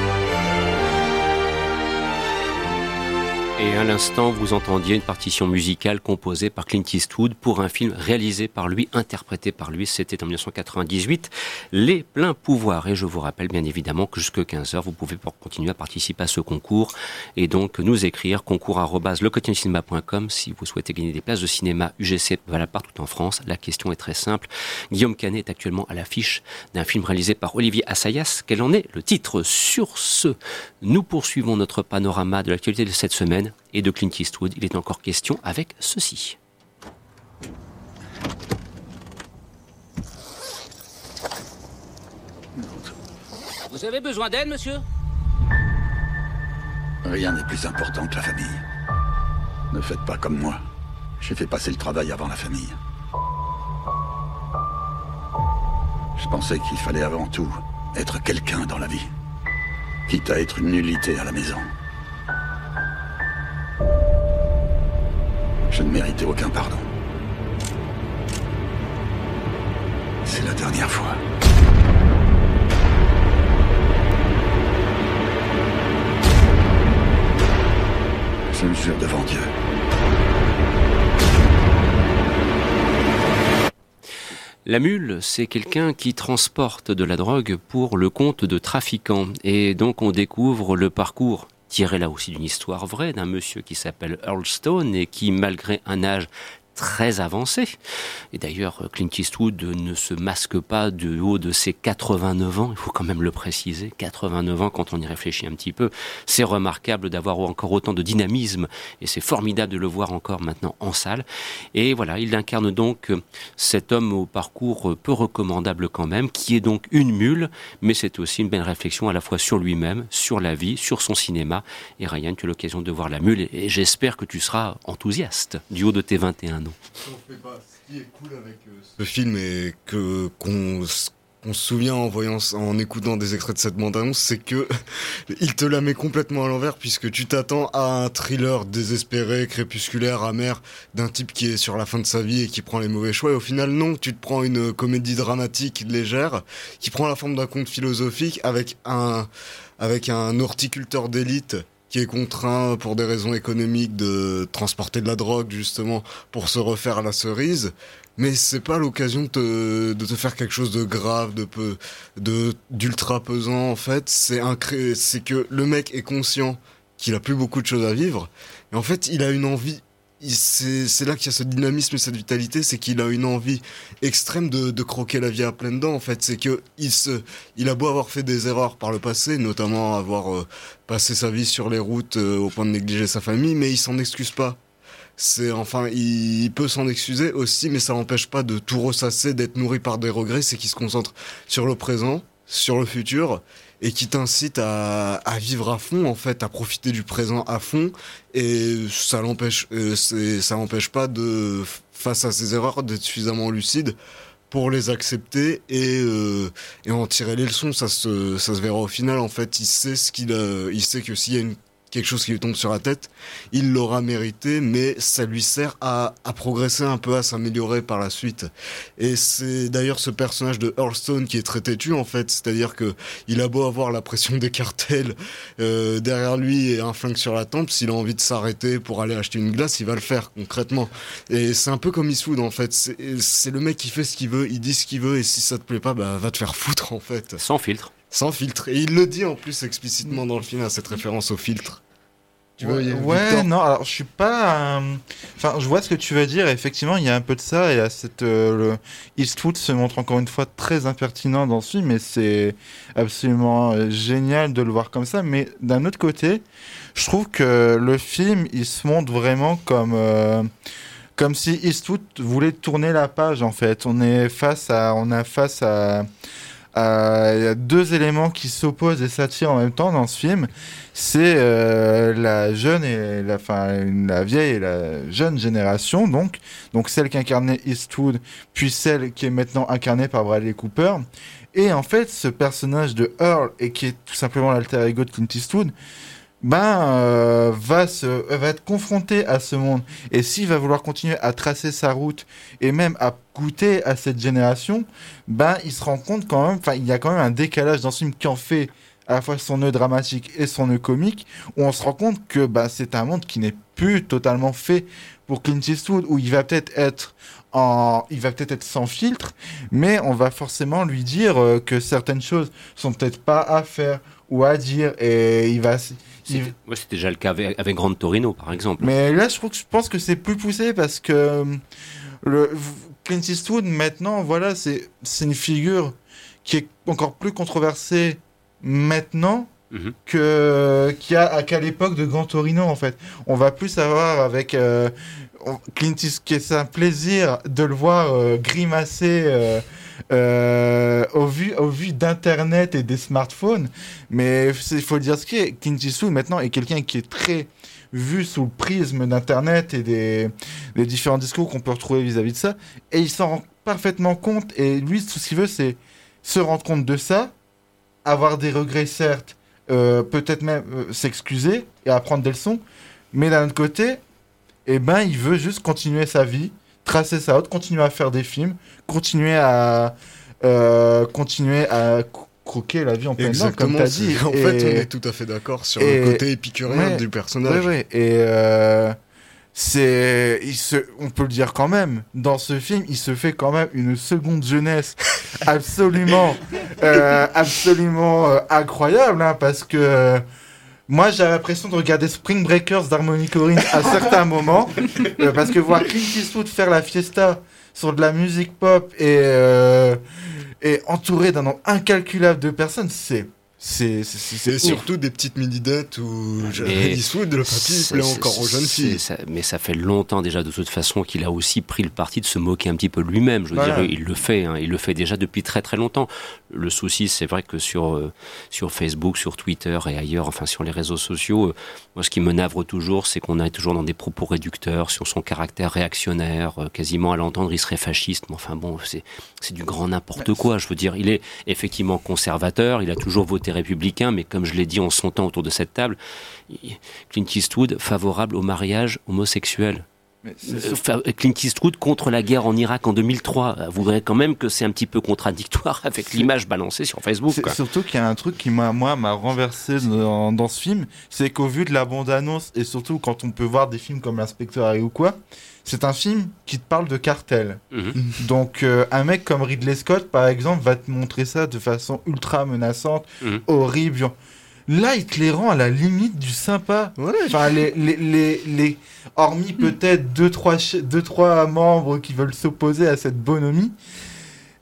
Et à l'instant, vous entendiez une partition musicale composée par Clint Eastwood pour un film réalisé par lui, interprété par lui. C'était en 1998, Les Pleins Pouvoirs. Et je vous rappelle bien évidemment que jusque 15h, vous pouvez continuer à participer à ce concours et donc nous écrire concours.lequotidienducinéma.com si vous souhaitez gagner des places de cinéma UGC valable partout en France. La question est très simple. Guillaume Canet est actuellement à l'affiche d'un film réalisé par Olivier Assayas. Quel en est le titre? Sur ce, nous poursuivons notre panorama de l'actualité de cette semaine et de Clint Eastwood, il est encore question avec ceci. Vous avez besoin d'aide, monsieur? Rien n'est plus important que la famille. Ne faites pas comme moi. J'ai fait passer le travail avant la famille. Je pensais qu'il fallait avant tout être quelqu'un dans la vie. Quitte à être une nullité à la maison. Je ne méritais aucun pardon. C'est la dernière fois. Je me jure devant Dieu. La mule, c'est quelqu'un qui transporte de la drogue pour le compte de trafiquants. Et donc on découvre le parcours tiré là aussi d'une histoire vraie d'un monsieur qui s'appelle Earl Stone et qui, malgré un âge très avancé. Et d'ailleurs, Clint Eastwood ne se masque pas du haut de ses 89 ans, il faut quand même le préciser, 89 ans quand on y réfléchit un petit peu. C'est remarquable d'avoir encore autant de dynamisme et c'est formidable de le voir encore maintenant en salle. Et voilà, il incarne donc cet homme au parcours peu recommandable quand même, qui est donc une mule, mais c'est aussi une belle réflexion à la fois sur lui-même, sur la vie, sur son cinéma. Et Ryan, tu as l'occasion de voir la mule et j'espère que tu seras enthousiaste du haut de tes 21 Ce qui est cool avec ce film et que qu'on se souvient en voyant, en écoutant des extraits de cette bande-annonce, c'est que [laughs] il te la met complètement à l'envers puisque tu t'attends à un thriller désespéré, crépusculaire, amer d'un type qui est sur la fin de sa vie et qui prend les mauvais choix. Et au final, non, tu te prends une comédie dramatique légère qui prend la forme d'un conte philosophique avec un avec un horticulteur d'élite qui est contraint pour des raisons économiques de transporter de la drogue justement pour se refaire à la cerise. Mais c'est pas l'occasion de te, de te faire quelque chose de grave, de peu, de d'ultra pesant en fait. C'est c'est que le mec est conscient qu'il a plus beaucoup de choses à vivre et en fait il a une envie c'est là qu'il y a ce dynamisme et cette vitalité, c'est qu'il a une envie extrême de, croquer la vie à pleines dents. En fait, c'est que il se, il a beau avoir fait des erreurs par le passé, notamment avoir euh, passé sa vie sur les routes euh, au point de négliger sa famille, mais il s'en excuse pas. C'est enfin, il, peut s'en excuser aussi, mais ça n'empêche pas de tout ressasser, d'être nourri par des regrets. C'est qu'il se concentre sur le présent, sur le futur et qui t'incite à, vivre à fond en fait, à profiter du présent à fond et ça l'empêche, euh, ça l'empêche pas de face à ses erreurs d'être suffisamment lucide pour les accepter et, euh, et en tirer les leçons. Ça se, ça se verra au final en fait. Il sait ce qu'il, il sait que s'il y a une quelque chose qui lui tombe sur la tête, il l'aura mérité, mais ça lui sert à, à progresser un peu, à s'améliorer par la suite. Et c'est d'ailleurs ce personnage de Hearthstone qui est très têtu en fait, c'est-à-dire que il a beau avoir la pression des cartels euh, derrière lui et un flingue sur la tempe, s'il a envie de s'arrêter pour aller acheter une glace, il va le faire concrètement. Et c'est un peu comme Eastwood en fait, c'est le mec qui fait ce qu'il veut, il dit ce qu'il veut, et si ça te plaît pas, bah va te faire foutre en fait. Sans filtre. Sans filtre. Et il le dit en plus explicitement dans le film, à cette référence au filtre. Tu veux, ouais, ouais non, alors je suis pas. Euh... Enfin, je vois ce que tu veux dire. Effectivement, il y a un peu de ça. Et à cette, euh, le Eastwood se montre encore une fois très impertinent dans ce film, et c'est absolument euh, génial de le voir comme ça. Mais d'un autre côté, je trouve que le film, il se montre vraiment comme. Comme si Eastwood voulait tourner la page en fait. On est face à, on a face à, il y a deux éléments qui s'opposent et s'attirent en même temps dans ce film. C'est euh, la jeune et la, enfin, la vieille et la jeune génération, donc, donc celle qu'incarnait Eastwood, puis celle qui est maintenant incarnée par Bradley Cooper. Et en fait, ce personnage de Earl, et qui est tout simplement l'alter ego de Clint Eastwood, ben, euh, va, se, va être confronté à ce monde. Et s'il va vouloir continuer à tracer sa route et même à goûter à cette génération, ben, il se rend compte quand même, enfin, il y a quand même un décalage dans ce film qui en fait à la fois son nœud dramatique et son nœud comique, où on se rend compte que ben, c'est un monde qui n'est plus totalement fait pour Clint Eastwood, où il va peut-être être en, il va peut-être être sans filtre, mais on va forcément lui dire euh, que certaines choses sont peut-être pas à faire ou à dire, et il va, c'était ouais, déjà le cas avec, avec Grand Torino, par exemple. Mais là, je, trouve que, je pense que c'est plus poussé parce que euh, le, Clint Eastwood, maintenant, voilà, c'est une figure qui est encore plus controversée maintenant Mhm. que a qu'à l'époque de Grand Torino en fait. On va plus savoir avec euh, Clint Eastwood, c'est un plaisir de le voir euh, grimacer euh, euh, au vu au vu d'internet et des smartphones. Mais il faut dire ce qui est. Clint Eastwood maintenant est quelqu'un qui est très vu sous le prisme d'internet et des, des différents discours qu'on peut retrouver vis-à-vis de ça. Et il s'en rend parfaitement compte. Et lui, tout ce qu'il veut, c'est se rendre compte de ça, avoir des regrets certes, euh, peut-être même euh, s'excuser et apprendre des leçons, mais d'un autre côté, eh ben, il veut juste continuer sa vie, tracer sa route, continuer à faire des films, continuer à euh, continuer à cro- croquer la vie en pleine dents, comme tu as dit. En Et- fait, on est tout à fait d'accord sur et- le côté épicurien Ouais, du personnage. ouais, ouais. Et euh, c'est, il se, on peut le dire quand même, dans ce film, il se fait quand même une seconde jeunesse [laughs] absolument, euh, absolument incroyable, hein, parce que moi j'ai l'impression de regarder Spring Breakers d'Harmony Corrine à [laughs] certains moments, euh, parce que voir Clint Eastwood faire la fiesta sur de la musique pop et, euh, et entouré d'un nombre incalculable de personnes, c'est c'est c'est- c'est- C'est ouf. surtout des petites mini-dates où Mais Eastwood, le papy, plaît encore aux jeunes filles. ça- mais ça fait longtemps déjà de toute façon qu'il a aussi pris le parti de se moquer un petit peu de lui-même. Je veux Voilà. dire, il le fait, hein, il le fait déjà depuis très très longtemps. Le souci, c'est vrai que sur euh, sur Facebook, sur Twitter et ailleurs, enfin sur les réseaux sociaux, euh, moi ce qui me navre toujours, c'est qu'on est toujours dans des propos réducteurs sur son caractère réactionnaire. euh, quasiment à l'entendre, il serait fasciste. Mais enfin bon, c'est c'est du grand n'importe quoi. Je veux dire, il est effectivement conservateur, il a toujours voté républicain, mais comme je l'ai dit en son temps autour de cette table, Clint Eastwood favorable au mariage homosexuel. Euh, Clint Eastwood contre la guerre en Irak en 2003. Euh, Vous verrez quand même que c'est un petit peu contradictoire [laughs] avec l'image balancée sur Facebook. Quoi. surtout qu'il y a un truc qui m'a moi m'a renversé dans, dans ce film, c'est qu'au vu de la bande-annonce et surtout quand on peut voir des films comme l'inspecteur Harry ou quoi, c'est un film qui te parle de cartel. Mhm. [laughs] Donc euh, un mec comme Ridley Scott par exemple va te montrer ça de façon ultra menaçante, Mhm. horrible. Là, il te les rend à la limite du sympa. Enfin, les, les, les, les- hormis peut-être deux trois, ch- deux, trois membres qui veulent s'opposer à cette bonhomie,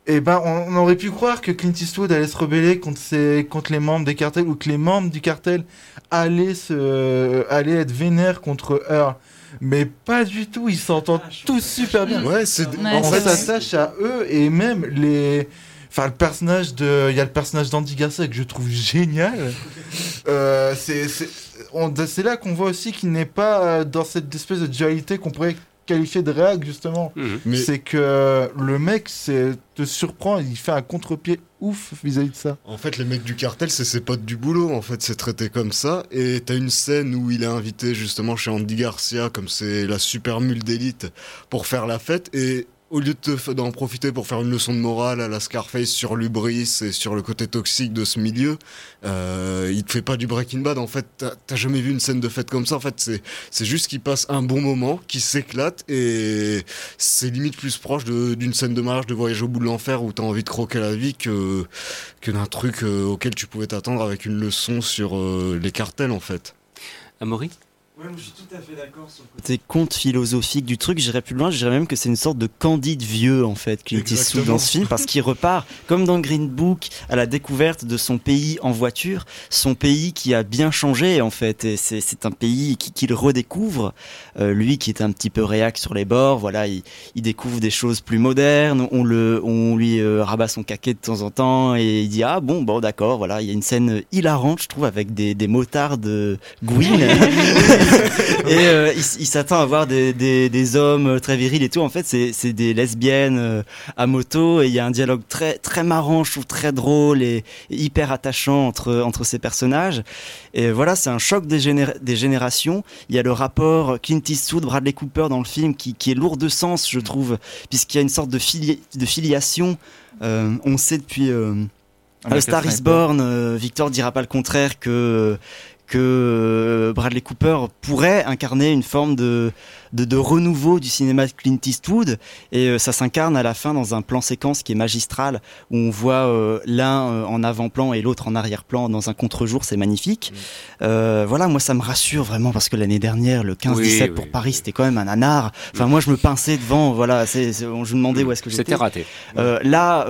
eh ben, on, on aurait pu croire que Clint Eastwood allait se rebeller contre, ses, contre les membres des cartels ou que les membres du cartel allaient, se, allaient être vénères contre Earl. Mais pas du tout, ils s'entendent tous super bien. Ouais, c'est on s'attache à eux et même les. Enfin, le personnage de. Il y a le personnage d'Andy Garcia que je trouve génial. Euh, c'est c'est- on- c'est là qu'on voit aussi qu'il n'est pas euh, dans cette espèce de dualité qu'on pourrait qualifier de réac, justement. Mhm. Mais- C'est que le mec c'est- te surprend, il fait un contre-pied ouf vis-à-vis de ça. En fait, les mecs du cartel, c'est ses potes du boulot. En fait, c'est traité comme ça. Et t'as une scène où il est invité justement chez Andy Garcia, comme c'est la super mule d'élite, pour faire la fête. Et au lieu de d'en profiter pour faire une leçon de morale à la Scarface sur l'ubris et sur le côté toxique de ce milieu, euh, il te fait pas du Breaking Bad. En fait, t'as jamais vu une scène de fête comme ça. En fait, c'est c'est juste qu'il passe un bon moment, qu'il s'éclate et c'est limite plus proche de- d'une scène de mariage de voyage au bout de l'enfer où t'as envie de croquer la vie que que d'un truc euh, auquel tu pouvais t'attendre avec une leçon sur euh, les cartels en fait. Amaury? Ouais, je suis tout à fait d'accord sur le côté conte philosophique du truc. J'irais plus loin, je dirais même que c'est une sorte de candide vieux en fait, Clint Eastwood dans ce film, parce qu'il repart, comme dans Green Book, à la découverte de son pays en voiture, son pays qui a bien changé en fait, et c'est un pays qu'il redécouvre. Euh, lui qui est un petit peu réac sur les bords, voilà, il, il découvre des choses plus modernes, on, le, on lui euh, rabat son caquet de temps en temps, et il dit ah bon, bon d'accord, voilà, il y a une scène hilarante, je trouve, avec des, des motards de Gwyn. [laughs] [laughs] et euh, il, s'attend à voir des, des, des, hommes très virils et tout. En fait, c'est des lesbiennes euh, à moto et il y a un dialogue très très marrant, je trouve très drôle et, hyper attachant entre entre ces personnages. Et voilà, c'est un choc des, des générations. Il y a le rapport Clint Eastwood, Bradley Cooper dans le film qui, qui est lourd de sens, je trouve, puisqu'il y a une sorte de, de filiation. Euh, on sait depuis euh, Star is Born, Victor dira pas le contraire que que euh, Bradley Cooper pourrait incarner une forme de de, renouveau du cinéma de Clint Eastwood et euh, ça s'incarne à la fin dans un plan séquence qui est magistral où on voit euh, l'un euh, en avant-plan et l'autre en arrière-plan dans un contre-jour, c'est magnifique. Mm. voilà, moi ça me rassure vraiment parce que l'année dernière, le 15-17 pour Paris, c'était quand même un anard. Enfin, moi je me pinçais devant, voilà, c'est, je me demandais où est-ce que j'étais. C'était raté. là,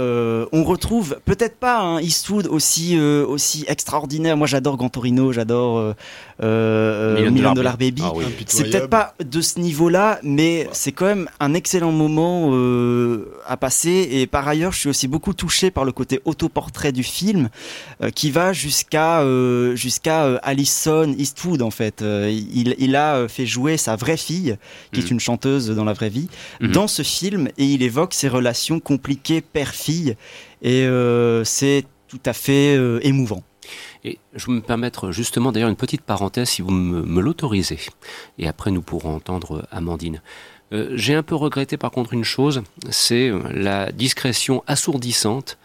on retrouve peut-être pas un Eastwood aussi aussi extraordinaire. Moi j'adore Gantorino, j'adore euh, Million Dollar Baby. Ah c'est peut-être pas de ce niveau-là, mais c'est quand même un excellent moment euh, à passer. Et par ailleurs, je suis aussi beaucoup touché par le côté autoportrait du film, euh, qui va jusqu'à euh, jusqu'à Alison Eastwood en fait. il, il, a fait jouer sa vraie fille, qui est mhm. une chanteuse dans la vraie vie, mhm. dans ce film, et il évoque ses relations compliquées père-fille. Et c'est tout à fait émouvant. Et je vais me permettre justement d'ailleurs une petite parenthèse si vous me, l'autorisez. Et après nous pourrons entendre Amandine. Euh, j'ai un peu regretté par contre une chose, c'est la discrétion assourdissante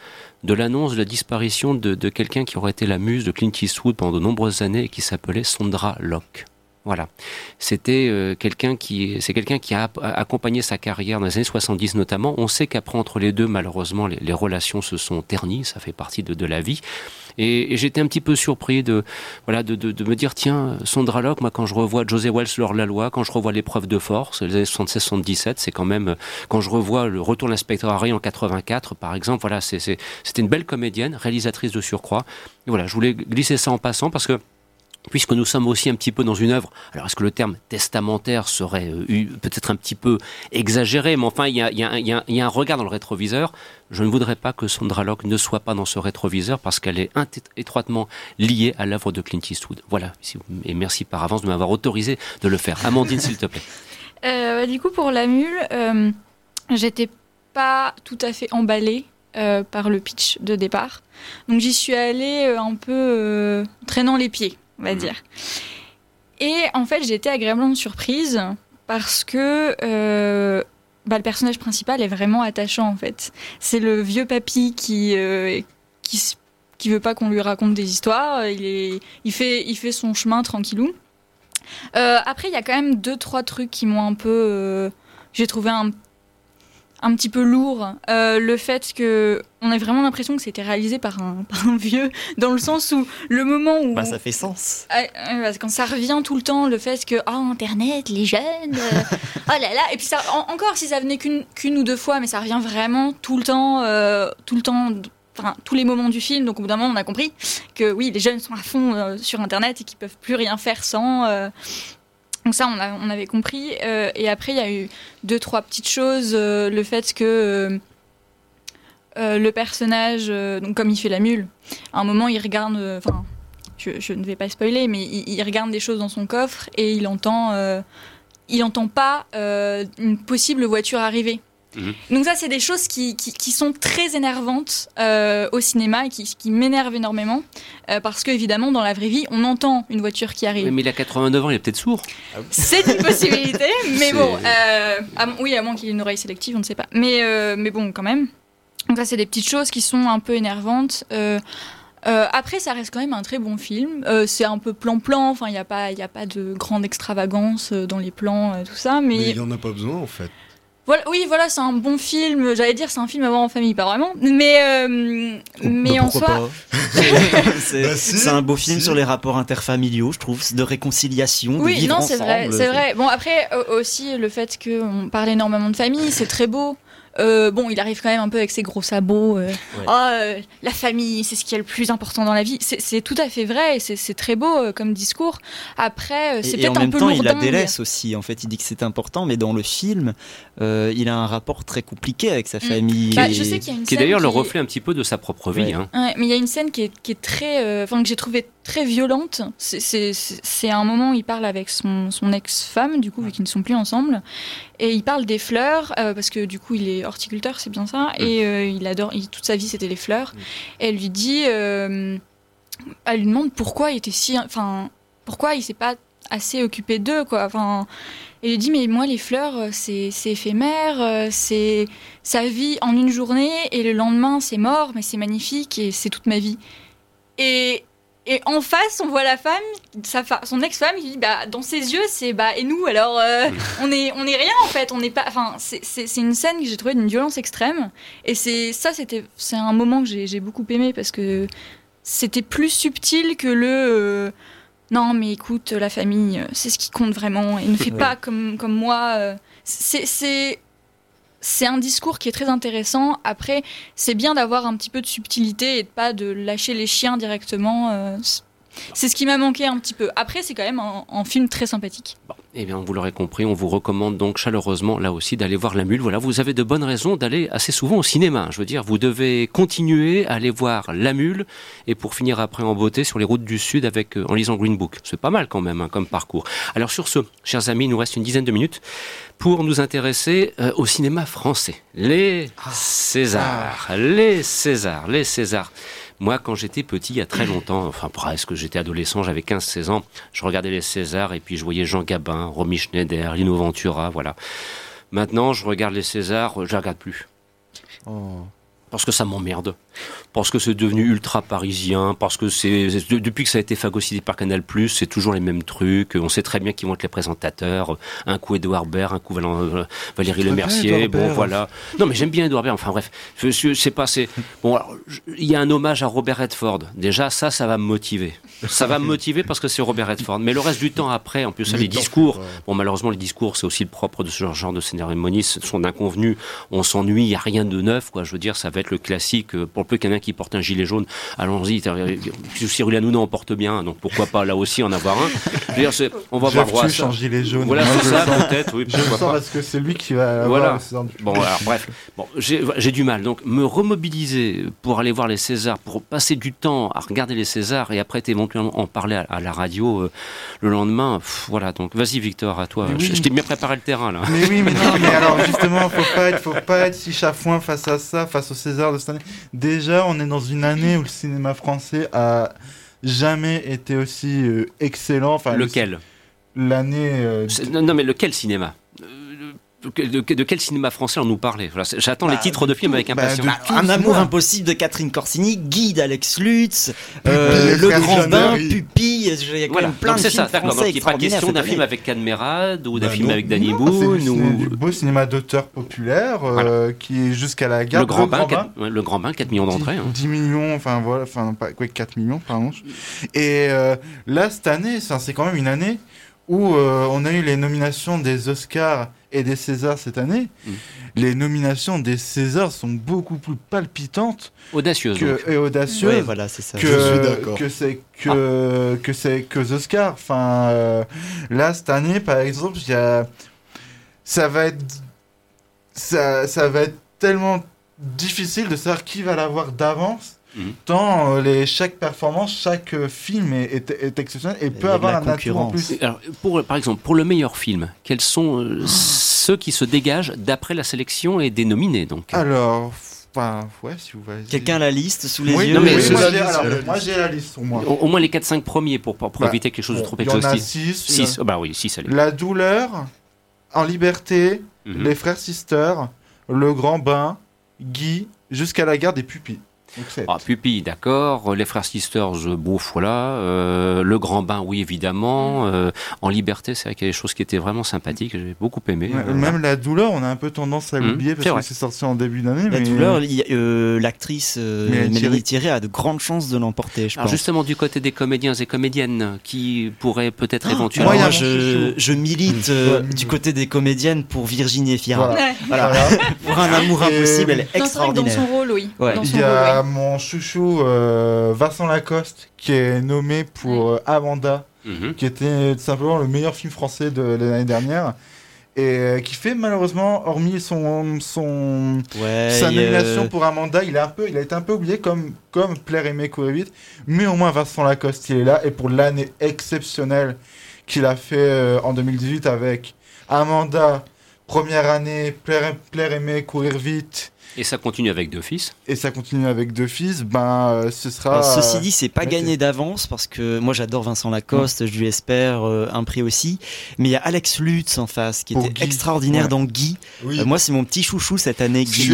de l'annonce de la disparition de, de quelqu'un qui aurait été la muse de Clint Eastwood pendant de nombreuses années et qui s'appelait Sondra Locke. Voilà. C'était euh, quelqu'un qui, c'est quelqu'un qui a accompagné sa carrière dans les années 70 notamment. On sait qu'après entre les deux, malheureusement, les, relations se sont ternies. Ça fait partie de, de la vie. Et, j'étais un petit peu surpris de, voilà, de, de, de me dire, tiens, Sondra Locke, moi, quand je revois José Wells, Lors la loi, quand je revois l'épreuve de force, les années 76-77, c'est quand même, quand je revois le retour de l'inspecteur Harry en 84, par exemple, voilà, c'était une belle comédienne, réalisatrice de surcroît. Et voilà, je voulais glisser ça en passant parce que puisque nous sommes aussi un petit peu dans une œuvre. Alors, est-ce que le terme testamentaire serait euh, peut-être un petit peu exagéré, mais enfin, il y, a, un regard dans le rétroviseur. Je ne voudrais pas que Sandra Locke ne soit pas dans ce rétroviseur parce qu'elle est étroitement liée à l'œuvre de Clint Eastwood. Voilà, et merci par avance de m'avoir autorisé de le faire. Amandine, s'il te plaît. [laughs] Euh, du coup, pour la mule, euh, j'étais pas tout à fait emballée par le pitch de départ. Donc j'y suis allée un peu traînant les pieds on va mhm. dire. Et en fait, j'ai été agréablement surprise parce que euh, bah, le personnage principal est vraiment attachant en fait. C'est le vieux papy qui, euh, qui, qui veut pas qu'on lui raconte des histoires. Il, est, il, fait, il fait son chemin tranquillou. Euh, après, il y a quand même deux trois trucs qui m'ont un peu, j'ai trouvé un un petit peu lourd. Euh, le fait que on a vraiment l'impression que c'était réalisé [laughs] par un, vieux, dans le sens où le moment où bah, ça fait sens. quand ça revient tout le temps, le fait que oh, Internet, les jeunes, euh, [laughs] oh là là, et puis ça, encore si ça venait qu'une ou deux fois, mais ça revient vraiment tout le temps, euh, tout le temps. Enfin, tous les moments du film, donc au bout d'un moment, on a compris que oui, les jeunes sont à fond sur Internet et qu'ils peuvent plus rien faire sans. Donc ça, on, avait compris. Euh, et après, il y a eu deux, trois petites choses. Euh, le fait que euh, le personnage, comme il fait la mule, à un moment, il regarde... Enfin, je, ne vais pas spoiler, mais il, regarde des choses dans son coffre et il entend... il entend pas une possible voiture arriver. Mhm. Donc ça, c'est des choses qui, qui, sont très énervantes euh, au cinéma et qui, qui m'énervent énormément. Euh, parce qu'évidemment, dans la vraie vie, on entend une voiture qui arrive. mais il a 89 ans, il est peut-être sourd. C'est une possibilité, [laughs] mais bon. Euh, oui, à moins qu'il ait une oreille sélective, on ne sait pas. Mais, mais bon, quand même. Donc ça, c'est des petites choses qui sont un peu énervantes. après, ça reste quand même un très bon film. c'est un peu plan-plan. Enfin, il n'y a pas, il a pas de grande extravagance dans les plans, tout ça. Mais il n'y en a pas besoin, en fait. Voilà, oui, voilà, c'est un bon film. J'allais dire c'est un film à voir en famille, pas vraiment. Mais, euh, mais en Pourquoi soi, [laughs] C'est c'est un beau film sur les rapports interfamiliaux, je trouve, de réconciliation, de oui, vivre non, c'est vrai, c'est vrai. Bon, après euh, aussi le fait qu'on parle énormément de famille, c'est très beau. Euh, bon, il arrive quand même un peu avec ses gros sabots. euh, euh, la famille, c'est ce qui est le plus important dans la vie. C'est tout à fait vrai et c'est- très beau euh, comme discours. Après, euh, c'est Et, et en peut-être un même peu temps, il la délaisse aussi. En fait, il dit que c'est important, mais dans le film, euh, il a un rapport très compliqué avec sa famille. Bah, et- je sais qu'il y a une Qui est d'ailleurs le reflet un petit peu de sa propre vie. hein. Ouais, mais il y a une scène qui est, qui est très, euh, enfin que j'ai trouvé très violente. C'est- un moment où il parle avec son, son ex-femme, du coup, vu qu'ils ne sont plus ensemble, et il parle des fleurs euh, parce que du coup, il est horticulteur, c'est bien ça, et euh, il adore, il- toute sa vie c'était les fleurs. Et elle lui dit, euh, elle lui demande pourquoi il était si, enfin, pourquoi il s'est pas assez occupé d'eux, quoi. Enfin, et il lui dit mais moi les fleurs c'est éphémère, c'est sa vie en une journée et le lendemain c'est mort, mais c'est magnifique et c'est toute ma vie. Et, et en face on voit la femme, sa fa- son ex-femme qui dit bah dans ses yeux c'est bah et nous alors euh, [laughs] on est on est rien en fait, on n'est pas, enfin c'est- c'est c'est une scène que j'ai trouvé d'une violence extrême et c'est ça c'était c'est un moment que j'ai j'ai beaucoup aimé parce que c'était plus subtil que le euh, non mais écoute la famille euh, c'est ce qui compte vraiment et ne fais [laughs] Ouais. pas comme comme moi euh. c'est c'est un discours qui est très intéressant. Après, c'est bien d'avoir un petit peu de subtilité et de pas de lâcher les chiens directement. euh, c'est- ce qui m'a manqué un petit peu. Après, c'est quand même un, un film très sympathique. Eh bien, vous l'aurez compris, on vous recommande donc chaleureusement, là aussi, d'aller voir La Mule. Voilà, vous avez de bonnes raisons d'aller assez souvent au cinéma. Je veux dire, vous devez continuer à aller voir La Mule et pour finir après en beauté sur les routes du Sud avec, euh, en lisant Green Book. C'est pas mal quand même hein, comme parcours. Alors sur ce, chers amis, il nous reste une dizaine de minutes pour nous intéresser euh, au cinéma français. Les Césars, les Césars, les Césars. Moi, quand j'étais petit, il y a très longtemps, enfin presque, j'étais adolescent, j'avais 15-16 ans, je regardais les Césars et puis je voyais Jean Gabin, Romy Schneider, Lino Ventura, voilà. Maintenant, je regarde les Césars, je les regarde plus. Parce que ça m'emmerde. Parce que c'est devenu ultra parisien. Parce que c'est c'est- de- depuis que ça a été phagocyté par Canal+, c'est toujours les mêmes trucs. On sait très bien qui vont être les présentateurs. Un coup Edouard Baird, un coup euh, Valérie Lemercier. Edouard Bon, voilà. Non, mais j'aime bien Edouard Baird. Enfin bref, je, je sais pas. C'est bon. Il y a un hommage à Robert Redford. Déjà, ça, ça va me motiver. Ça va me motiver parce que c'est Robert Redford. Mais le reste du temps après, en plus, les discours. Bon, malheureusement, les discours, c'est aussi le propre de ce genre de cérémonie. Ce sont d'inconvenus. On s'ennuie. Il y a rien de neuf, quoi. Je veux dire, ça va être le classique. euh, Pour peu qu'il y en qui porte un gilet jaune, allons-y. Cyril Hanouna en porte bien, donc pourquoi pas là aussi en avoir un. Je veux dire, c'est- on va voir Jeff droit à ça. en gilet jaune. Voilà, c'est je ça, peut-être. Oui, Je sens pas. parce que c'est lui qui va avoir Voilà. le César du Bon, alors bref, bon, j'ai du mal. Donc, me remobiliser pour aller voir les Césars, pour passer du temps à regarder les Césars et après éventuellement en parler à, à la radio euh, le lendemain. pff, voilà. Donc, vas-y, Victor, à toi. Je, oui. je t'ai bien préparé le terrain là. Mais oui, mais non, mais [laughs] alors justement, faut pas être, faut pas être si chafouin face à ça, face au César de cette année. Déjà, on est dans une année où le cinéma français a jamais été aussi euh, excellent. Enfin, Lequel? L'année. euh, non, mais lequel cinéma? De, quel cinéma français on nous parlait Voilà, c'est- J'attends les Bah, titres de films avec bah, impatience. de- un amour impossible de Catherine Corsini, Guy d'Alex Lutz, euh, Le Grand. Bain, Pupille, il y a quand Voilà, même plein donc de c'est films ça, d'accord. Donc français il n'est pas question d'un film avec Cadmerade ou d'un Bah film non. avec Danny c'est Boone ciné- ou du beau cinéma d'auteur populaire euh, qui est jusqu'à la gare le Grand Bain, Grand 4, le Grand Bain, 4 millions d'entrées. hein. 10 millions, enfin voilà, enfin pas quoi, 4 millions, pardon. Et euh, là, cette année, c'est quand même une année où euh, on a eu les nominations des Oscars et des Césars cette année. Mm. Les nominations des Césars sont beaucoup plus palpitantes Audacieuses, que, donc. et audacieuses Ouais, voilà, c'est ça. que Je suis que c'est que que c'est que les Oscars. Enfin, euh, là cette année, par exemple, il y a ça va être ça, ça va être tellement difficile de savoir qui va l'avoir d'avance. Tant euh, les, chaque performance, chaque euh, film est, est, est exceptionnel et peut de avoir un atout en plus. Alors, pour, par exemple, pour le meilleur film, quels sont euh, ceux qui se dégagent d'après la sélection et des nominés donc? Alors, enfin, ouais, si vous voulez. Quelqu'un a la liste sous les Oui, yeux non, mais oui, moi, j'ai- alors, moi j'ai la liste sur moi. Au, au moins les 4-5 premiers pour, pour, pour Bah, éviter quelque chose de bon, trop il y en a exhaustif. six, 6, il y a- bah oui, 6 allez. La douleur, En liberté, Mhm. Les frères Sisters, Le Grand Bain, Guy, jusqu'à la gare des pupilles. Ah, Pupille, d'accord. Les Frères Sisters, euh, bouf, voilà. Euh, le Grand Bain, oui, évidemment. Euh, en Liberté, c'est vrai qu'il y a des choses qui étaient vraiment sympathiques. J'ai beaucoup aimé. Ouais, Euh, Même la douleur, on a un peu tendance à Mhm, l'oublier parce que c'est sorti en début d'année. La mais- douleur, il y a, l'actrice euh, Mélanie Thierry a de grandes chances de l'emporter, je Alors pense. justement, du côté des comédiens et comédiennes qui pourraient peut-être Ah, éventuellement... moi, il y je, milite euh, du côté des comédiennes pour Virginie Efira. Voilà. Voilà. [laughs] pour un amour Et- impossible, elle est extraordinaire. Dans son rôle, oui. Ouais. Dans Il son y rôle, a oui. Mon chouchou euh, Vincent Lacoste qui est nommé pour euh, Amanda, Mhm. qui était tout simplement le meilleur film français de l'année dernière. Et euh, qui fait malheureusement, hormis son, son, Ouais, sa euh, nomination pour Amanda, il a, un peu, il a été un peu oublié comme, comme Plaire, Aimer, Courir Vite. Mais au moins Vincent Lacoste, il est là. Et pour l'année exceptionnelle qu'il a fait euh, en 2018 avec Amanda, première année, Plaire, Plaire Aimer, Courir Vite. Et ça continue avec deux fils. Et ça continue avec deux fils, ben euh, ce sera. Alors, ceci dit, c'est pas ouais, gagné d'avance parce que moi j'adore Vincent Lacoste, je lui espère euh, un prix aussi. Mais il y a Alex Lutz en face qui Pour était Guy. extraordinaire Ouais. dans Guy. Oui. Euh, moi, c'est mon petit chouchou cette année, Guy.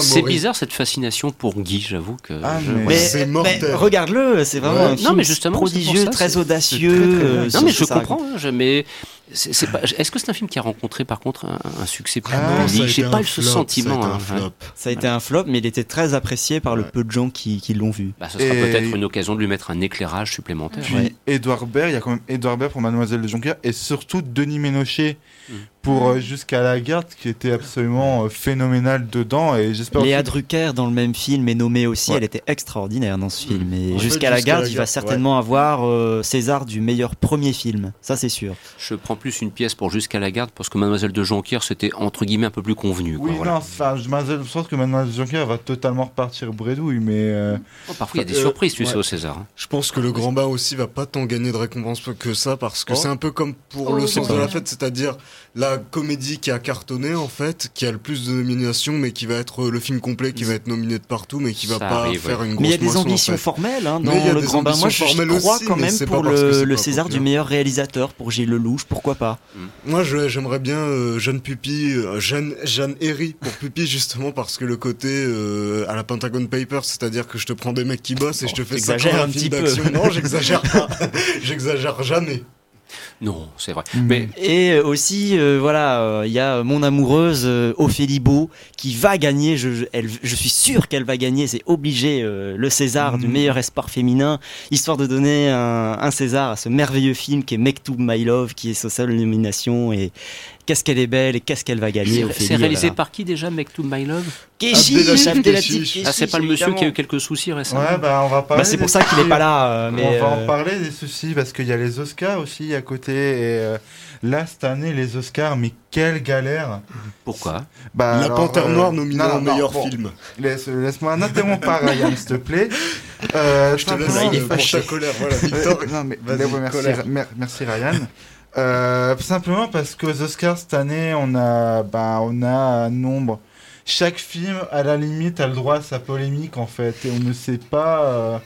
C'est bizarre cette fascination pour Guy, j'avoue que... Ah, je- mais- Mais, C'est mortel. mais regarde-le, c'est vraiment Ouais. un Non, film mais justement, prodigieux, ça, très audacieux. très, très euh, Non mais je comprends, hein, je- mais c'est- c'est pas- est-ce que c'est un film qui a rencontré par contre un, un succès Ah, public J'ai pas eu ce sentiment. ça a été un hein, flop. Ça a été un flop, mais il était très apprécié par le Ouais. peu de gens qui, qui l'ont vu. Bah, ce sera Et- peut-être une occasion de lui mettre un éclairage supplémentaire. Puis Ouais. Edouard Baird, il y a quand même Edouard Baird pour Mademoiselle de Jonquière et surtout Denis Ménochet Mm. Pour euh, Jusqu'à la garde qui était absolument euh, phénoménal dedans et j'espère Léa aussi- Drucker dans le même film est nommée aussi, Ouais. elle était extraordinaire dans ce film. Et jusqu'à la garde, il va certainement avoir euh, César du meilleur premier film, ça c'est sûr. Je prends plus une pièce pour Jusqu'à la garde parce que Mademoiselle de Jonquière c'était entre guillemets un peu plus convenu. quoi, Oui, voilà. non, je Mademoiselle- je pense que Mademoiselle de Jonquière va totalement repartir bredouille, mais euh, Oh, parfois il y a des Euh, surprises, tu ouais. sais, au César. hein. Je pense que le Grand Bain aussi va pas tant gagner de récompenses que ça parce que Oh. c'est un peu comme pour Oh, le sens de la fête, c'est-à-dire la comédie qui a cartonné en fait, qui a le plus de nominations, mais qui va être euh, le film complet qui va être nominé de partout, mais qui va Ça pas arrive, faire ouais. une grosse Mais il y a des moisson, en ambitions fait. formelles hein, dans il y a le des Grand Bain. Moi, ambitions je formelles crois aussi, quand même pour le, César du meilleur réalisateur pour Gilles Lelouch, pourquoi pas? Moi, je- j'aimerais bien euh, Jeanne Pupille, euh, Jeanne, Jeanne Herry pour Pupille, justement parce que le côté euh, à la Pentagon Papers, c'est-à-dire que je te prends des mecs qui bossent et je te fais ça un un petit film peu. d'action. Non, j'exagère pas. [laughs] j'exagère jamais. Non, c'est vrai. Mm. Mais Et euh, aussi, euh, voilà, euh, il y a mon amoureuse euh, Ophélie Beau qui va gagner. Je, je, elle- je suis sûr qu'elle va gagner. C'est obligé euh, le César du Mhm. meilleur espoir féminin, histoire de donner un, un César à ce merveilleux film qui est Make to My Love, qui est sa seule nomination. Et qu'est-ce qu'elle est belle et qu'est-ce qu'elle va gagner. c'est réalisé voilà. par qui déjà, Make to My Love? Keshi. Kechiche, Ah, c'est pas le monsieur qui a eu quelques soucis récemment ouais, bah, on va parler. Bah, c'est des pour ça qu'il est pas là. euh, mais on va euh, en parler des soucis parce qu'il y a les Oscars aussi à côté et euh, là cette année les Oscars, mais quelle galère Pourquoi? Bah, la alors, Panthère euh, Noire nominée non, meilleur bon, film. Laisse, laisse-moi n'interromps pas Ryan s'il te plaît. Euh, Je te laisse il est euh, pour fâché. ta colère. Voilà, Victor. Euh, non, mais merci, colère. mer- merci Ryan. Euh, simplement parce qu'aux Oscars cette année, on a, bah, on a un nombre. Chaque film, à la limite, a le droit à sa polémique en fait, et on ne sait pas. euh,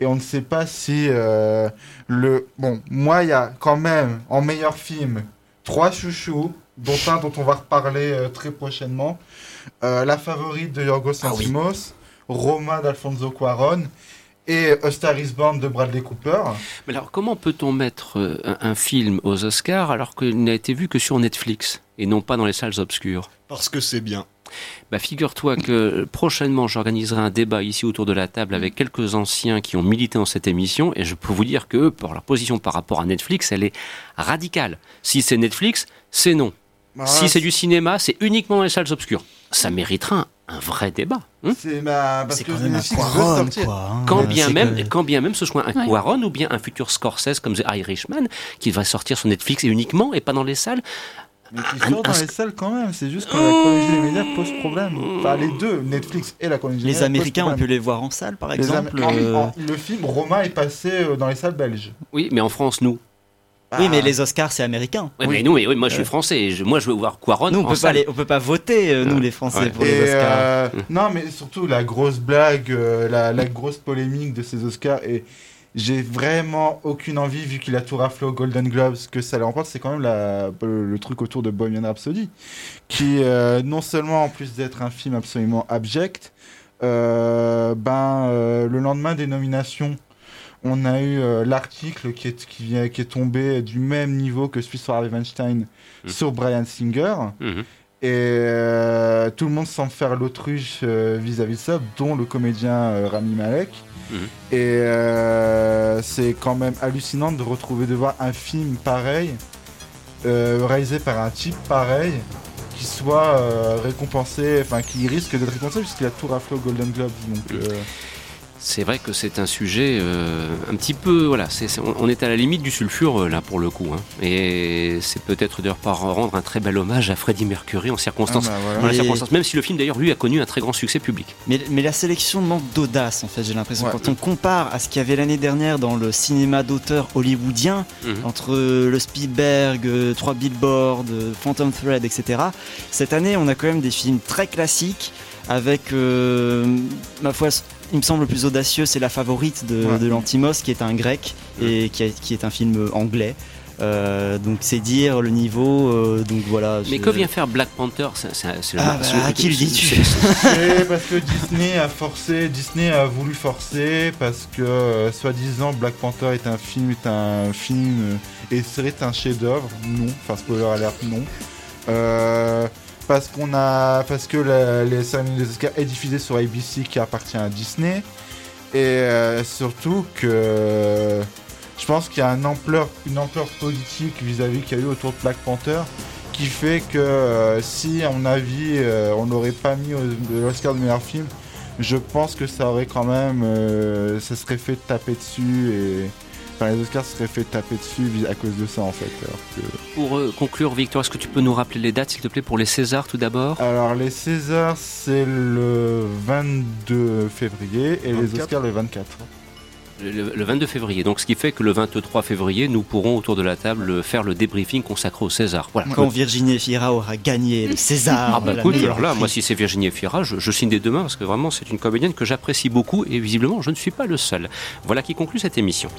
et on ne sait pas si euh, le. Bon, moi, il y a quand même en meilleur film trois chouchous, dont un dont on va reparler euh, très prochainement. Euh, la favorite de Yorgos Ah oui. Lanthimos, Roma d'Alfonso Cuaron et A Star is Born de Bradley Cooper. Mais alors, comment peut-on mettre euh, un, un film aux Oscars alors qu'il n'a été vu que sur Netflix et non pas dans les salles obscures? Parce que c'est bien. Bah, Figure-toi que prochainement, j'organiserai un débat ici autour de la table avec quelques anciens qui ont milité dans cette émission et je peux vous dire que pour leur position par rapport à Netflix, elle est radicale. Si c'est Netflix, c'est non. Ah, si c'est du cinéma, c'est uniquement dans les salles obscures. Ça méritera un, un vrai débat. hein. C'est bah, quand même un Quaron, quoi. hein. Quand Euh, bien, c'est même, que- quand bien même ce soit un Ouais. Quaron ou bien un futur Scorsese comme The Irishman qui va sortir sur Netflix et uniquement et pas dans les salles. Mais qui Un- sort dans un- les salles quand même, c'est juste que la chronologie des médias pose problème. Enfin, les deux, Netflix et la chronologie des Les médias. Américains posent ont pu les voir en salle, par. Les Am- exemple. en- euh, en- le film Roma est passé euh, dans les salles belges. Oui, mais en France, nous. Oui, Ah. mais les Oscars, c'est américain. Ouais, Oui. mais nous, mais, oui, moi je suis Euh. français. je- moi je veux voir Quaron. Nous, on peut, pas les- on peut pas voter, euh, nous, les Français, Ouais. pour les Oscars. euh, non, mais surtout la grosse blague, euh, la, la grosse polémique de ces Oscars. Et j'ai vraiment aucune envie, vu qu'il a tout raflé aux Golden Globes, que ça le remporte. C'est quand même la- le, le truc autour de Bohemian Rhapsody. Qui, euh, non seulement en plus d'être un film absolument abject, euh, ben, euh, le lendemain des nominations, on a eu l'article qui est, qui, est tombé du même niveau que celui sur Harvey Weinstein sur Brian Singer. Mhm. Et euh, tout le monde semble faire l'autruche euh, vis-à-vis de ça, dont le comédien euh, Rami Malek. Mhm. Et c'est quand même hallucinant de retrouver, de voir un film pareil, euh, réalisé par un type pareil, qui soit récompensé, enfin qui risque d'être récompensé puisqu'il a tout raflé au Golden Globes. Donc, euh, C'est vrai que c'est un sujet euh, un petit peu. Voilà, on on est à la limite du sulfure euh, là pour le coup. hein. Et c'est peut-être d'ailleurs pas rendre un très bel hommage à Freddie Mercury en circonstance. Ah bah voilà. même si le film d'ailleurs lui a connu un très grand succès public. Mais, mais la sélection manque d'audace, en fait, j'ai l'impression. Ouais. Quand on compare à ce qu'il y avait l'année dernière dans le cinéma d'auteur hollywoodien, Mhm. entre le Spielberg, euh, Trois Billboards, euh, Phantom Thread, etc., cette année, on a quand même des films très classiques avec, euh, ma foi, il me semble le plus audacieux, c'est La Favorite de, Ouais. de Lantimos, qui est un grec et qui, a- qui est un film anglais. Euh, donc c'est dire le niveau. euh, donc voilà. Mais que vient faire Black Panther C'est Ah, c'est bah, à qui le c'est- dis-tu [laughs] c'est- parce que Disney a forcé, Disney a voulu forcer parce que euh, soi-disant Black Panther est un film, est un film et serait un chef-d'œuvre. Non, enfin spoiler alert, non. Parce qu'on a, parce que la- les cérémonies des Oscars est diffusée sur ABC qui appartient à Disney. Et euh, surtout que je pense qu'il y a une ampleur, politique vis-à-vis qu'il y a eu autour de Black Panther qui fait que euh, si à mon avis euh, on n'aurait pas mis l'Oscar de meilleur film, je pense que ça aurait quand même, ça serait fait taper dessus et enfin les Oscars se seraient fait taper dessus à cause de ça en fait. Alors que Pour euh, conclure, Victor, est-ce que tu peux nous rappeler les dates, s'il te plaît, pour les Césars tout d'abord? Alors les Césars c'est le 22 février et les 24. Oscars le 24. Le, le 22 février. Donc, ce qui fait que le 23 février, nous pourrons autour de la table faire le débriefing consacré au César. Voilà. Quand Virginie Efira aura gagné le César. Ah bah écoute, alors là, moi si c'est Virginie Efira, je, je signe des deux mains parce que vraiment c'est une comédienne que j'apprécie beaucoup et visiblement je ne suis pas le seul. Voilà qui conclut cette émission.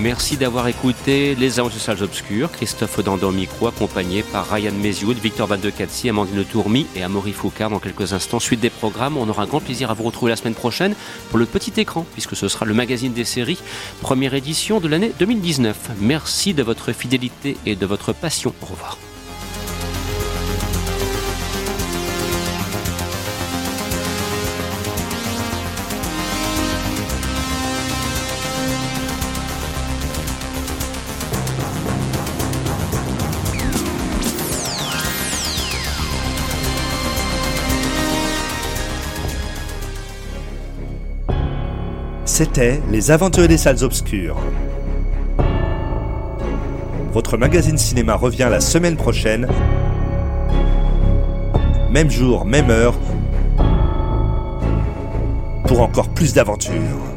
Merci d'avoir écouté Les Aventures Salles Obscures. Christophe Dandon au micro, accompagné par Ryan Mézioud, Victor Van de Amandine Tourmy et Amaury Foucard. Dans quelques instants, suite des programmes. On aura un grand plaisir à vous retrouver la semaine prochaine pour le petit écran, puisque ce sera le magazine des séries, première édition de l'année 2019. Merci de votre fidélité et de votre passion. Au revoir. C'était Les Aventuriers des Salles Obscures. Votre magazine cinéma revient la semaine prochaine. Même jour, même heure. Pour encore plus d'aventures.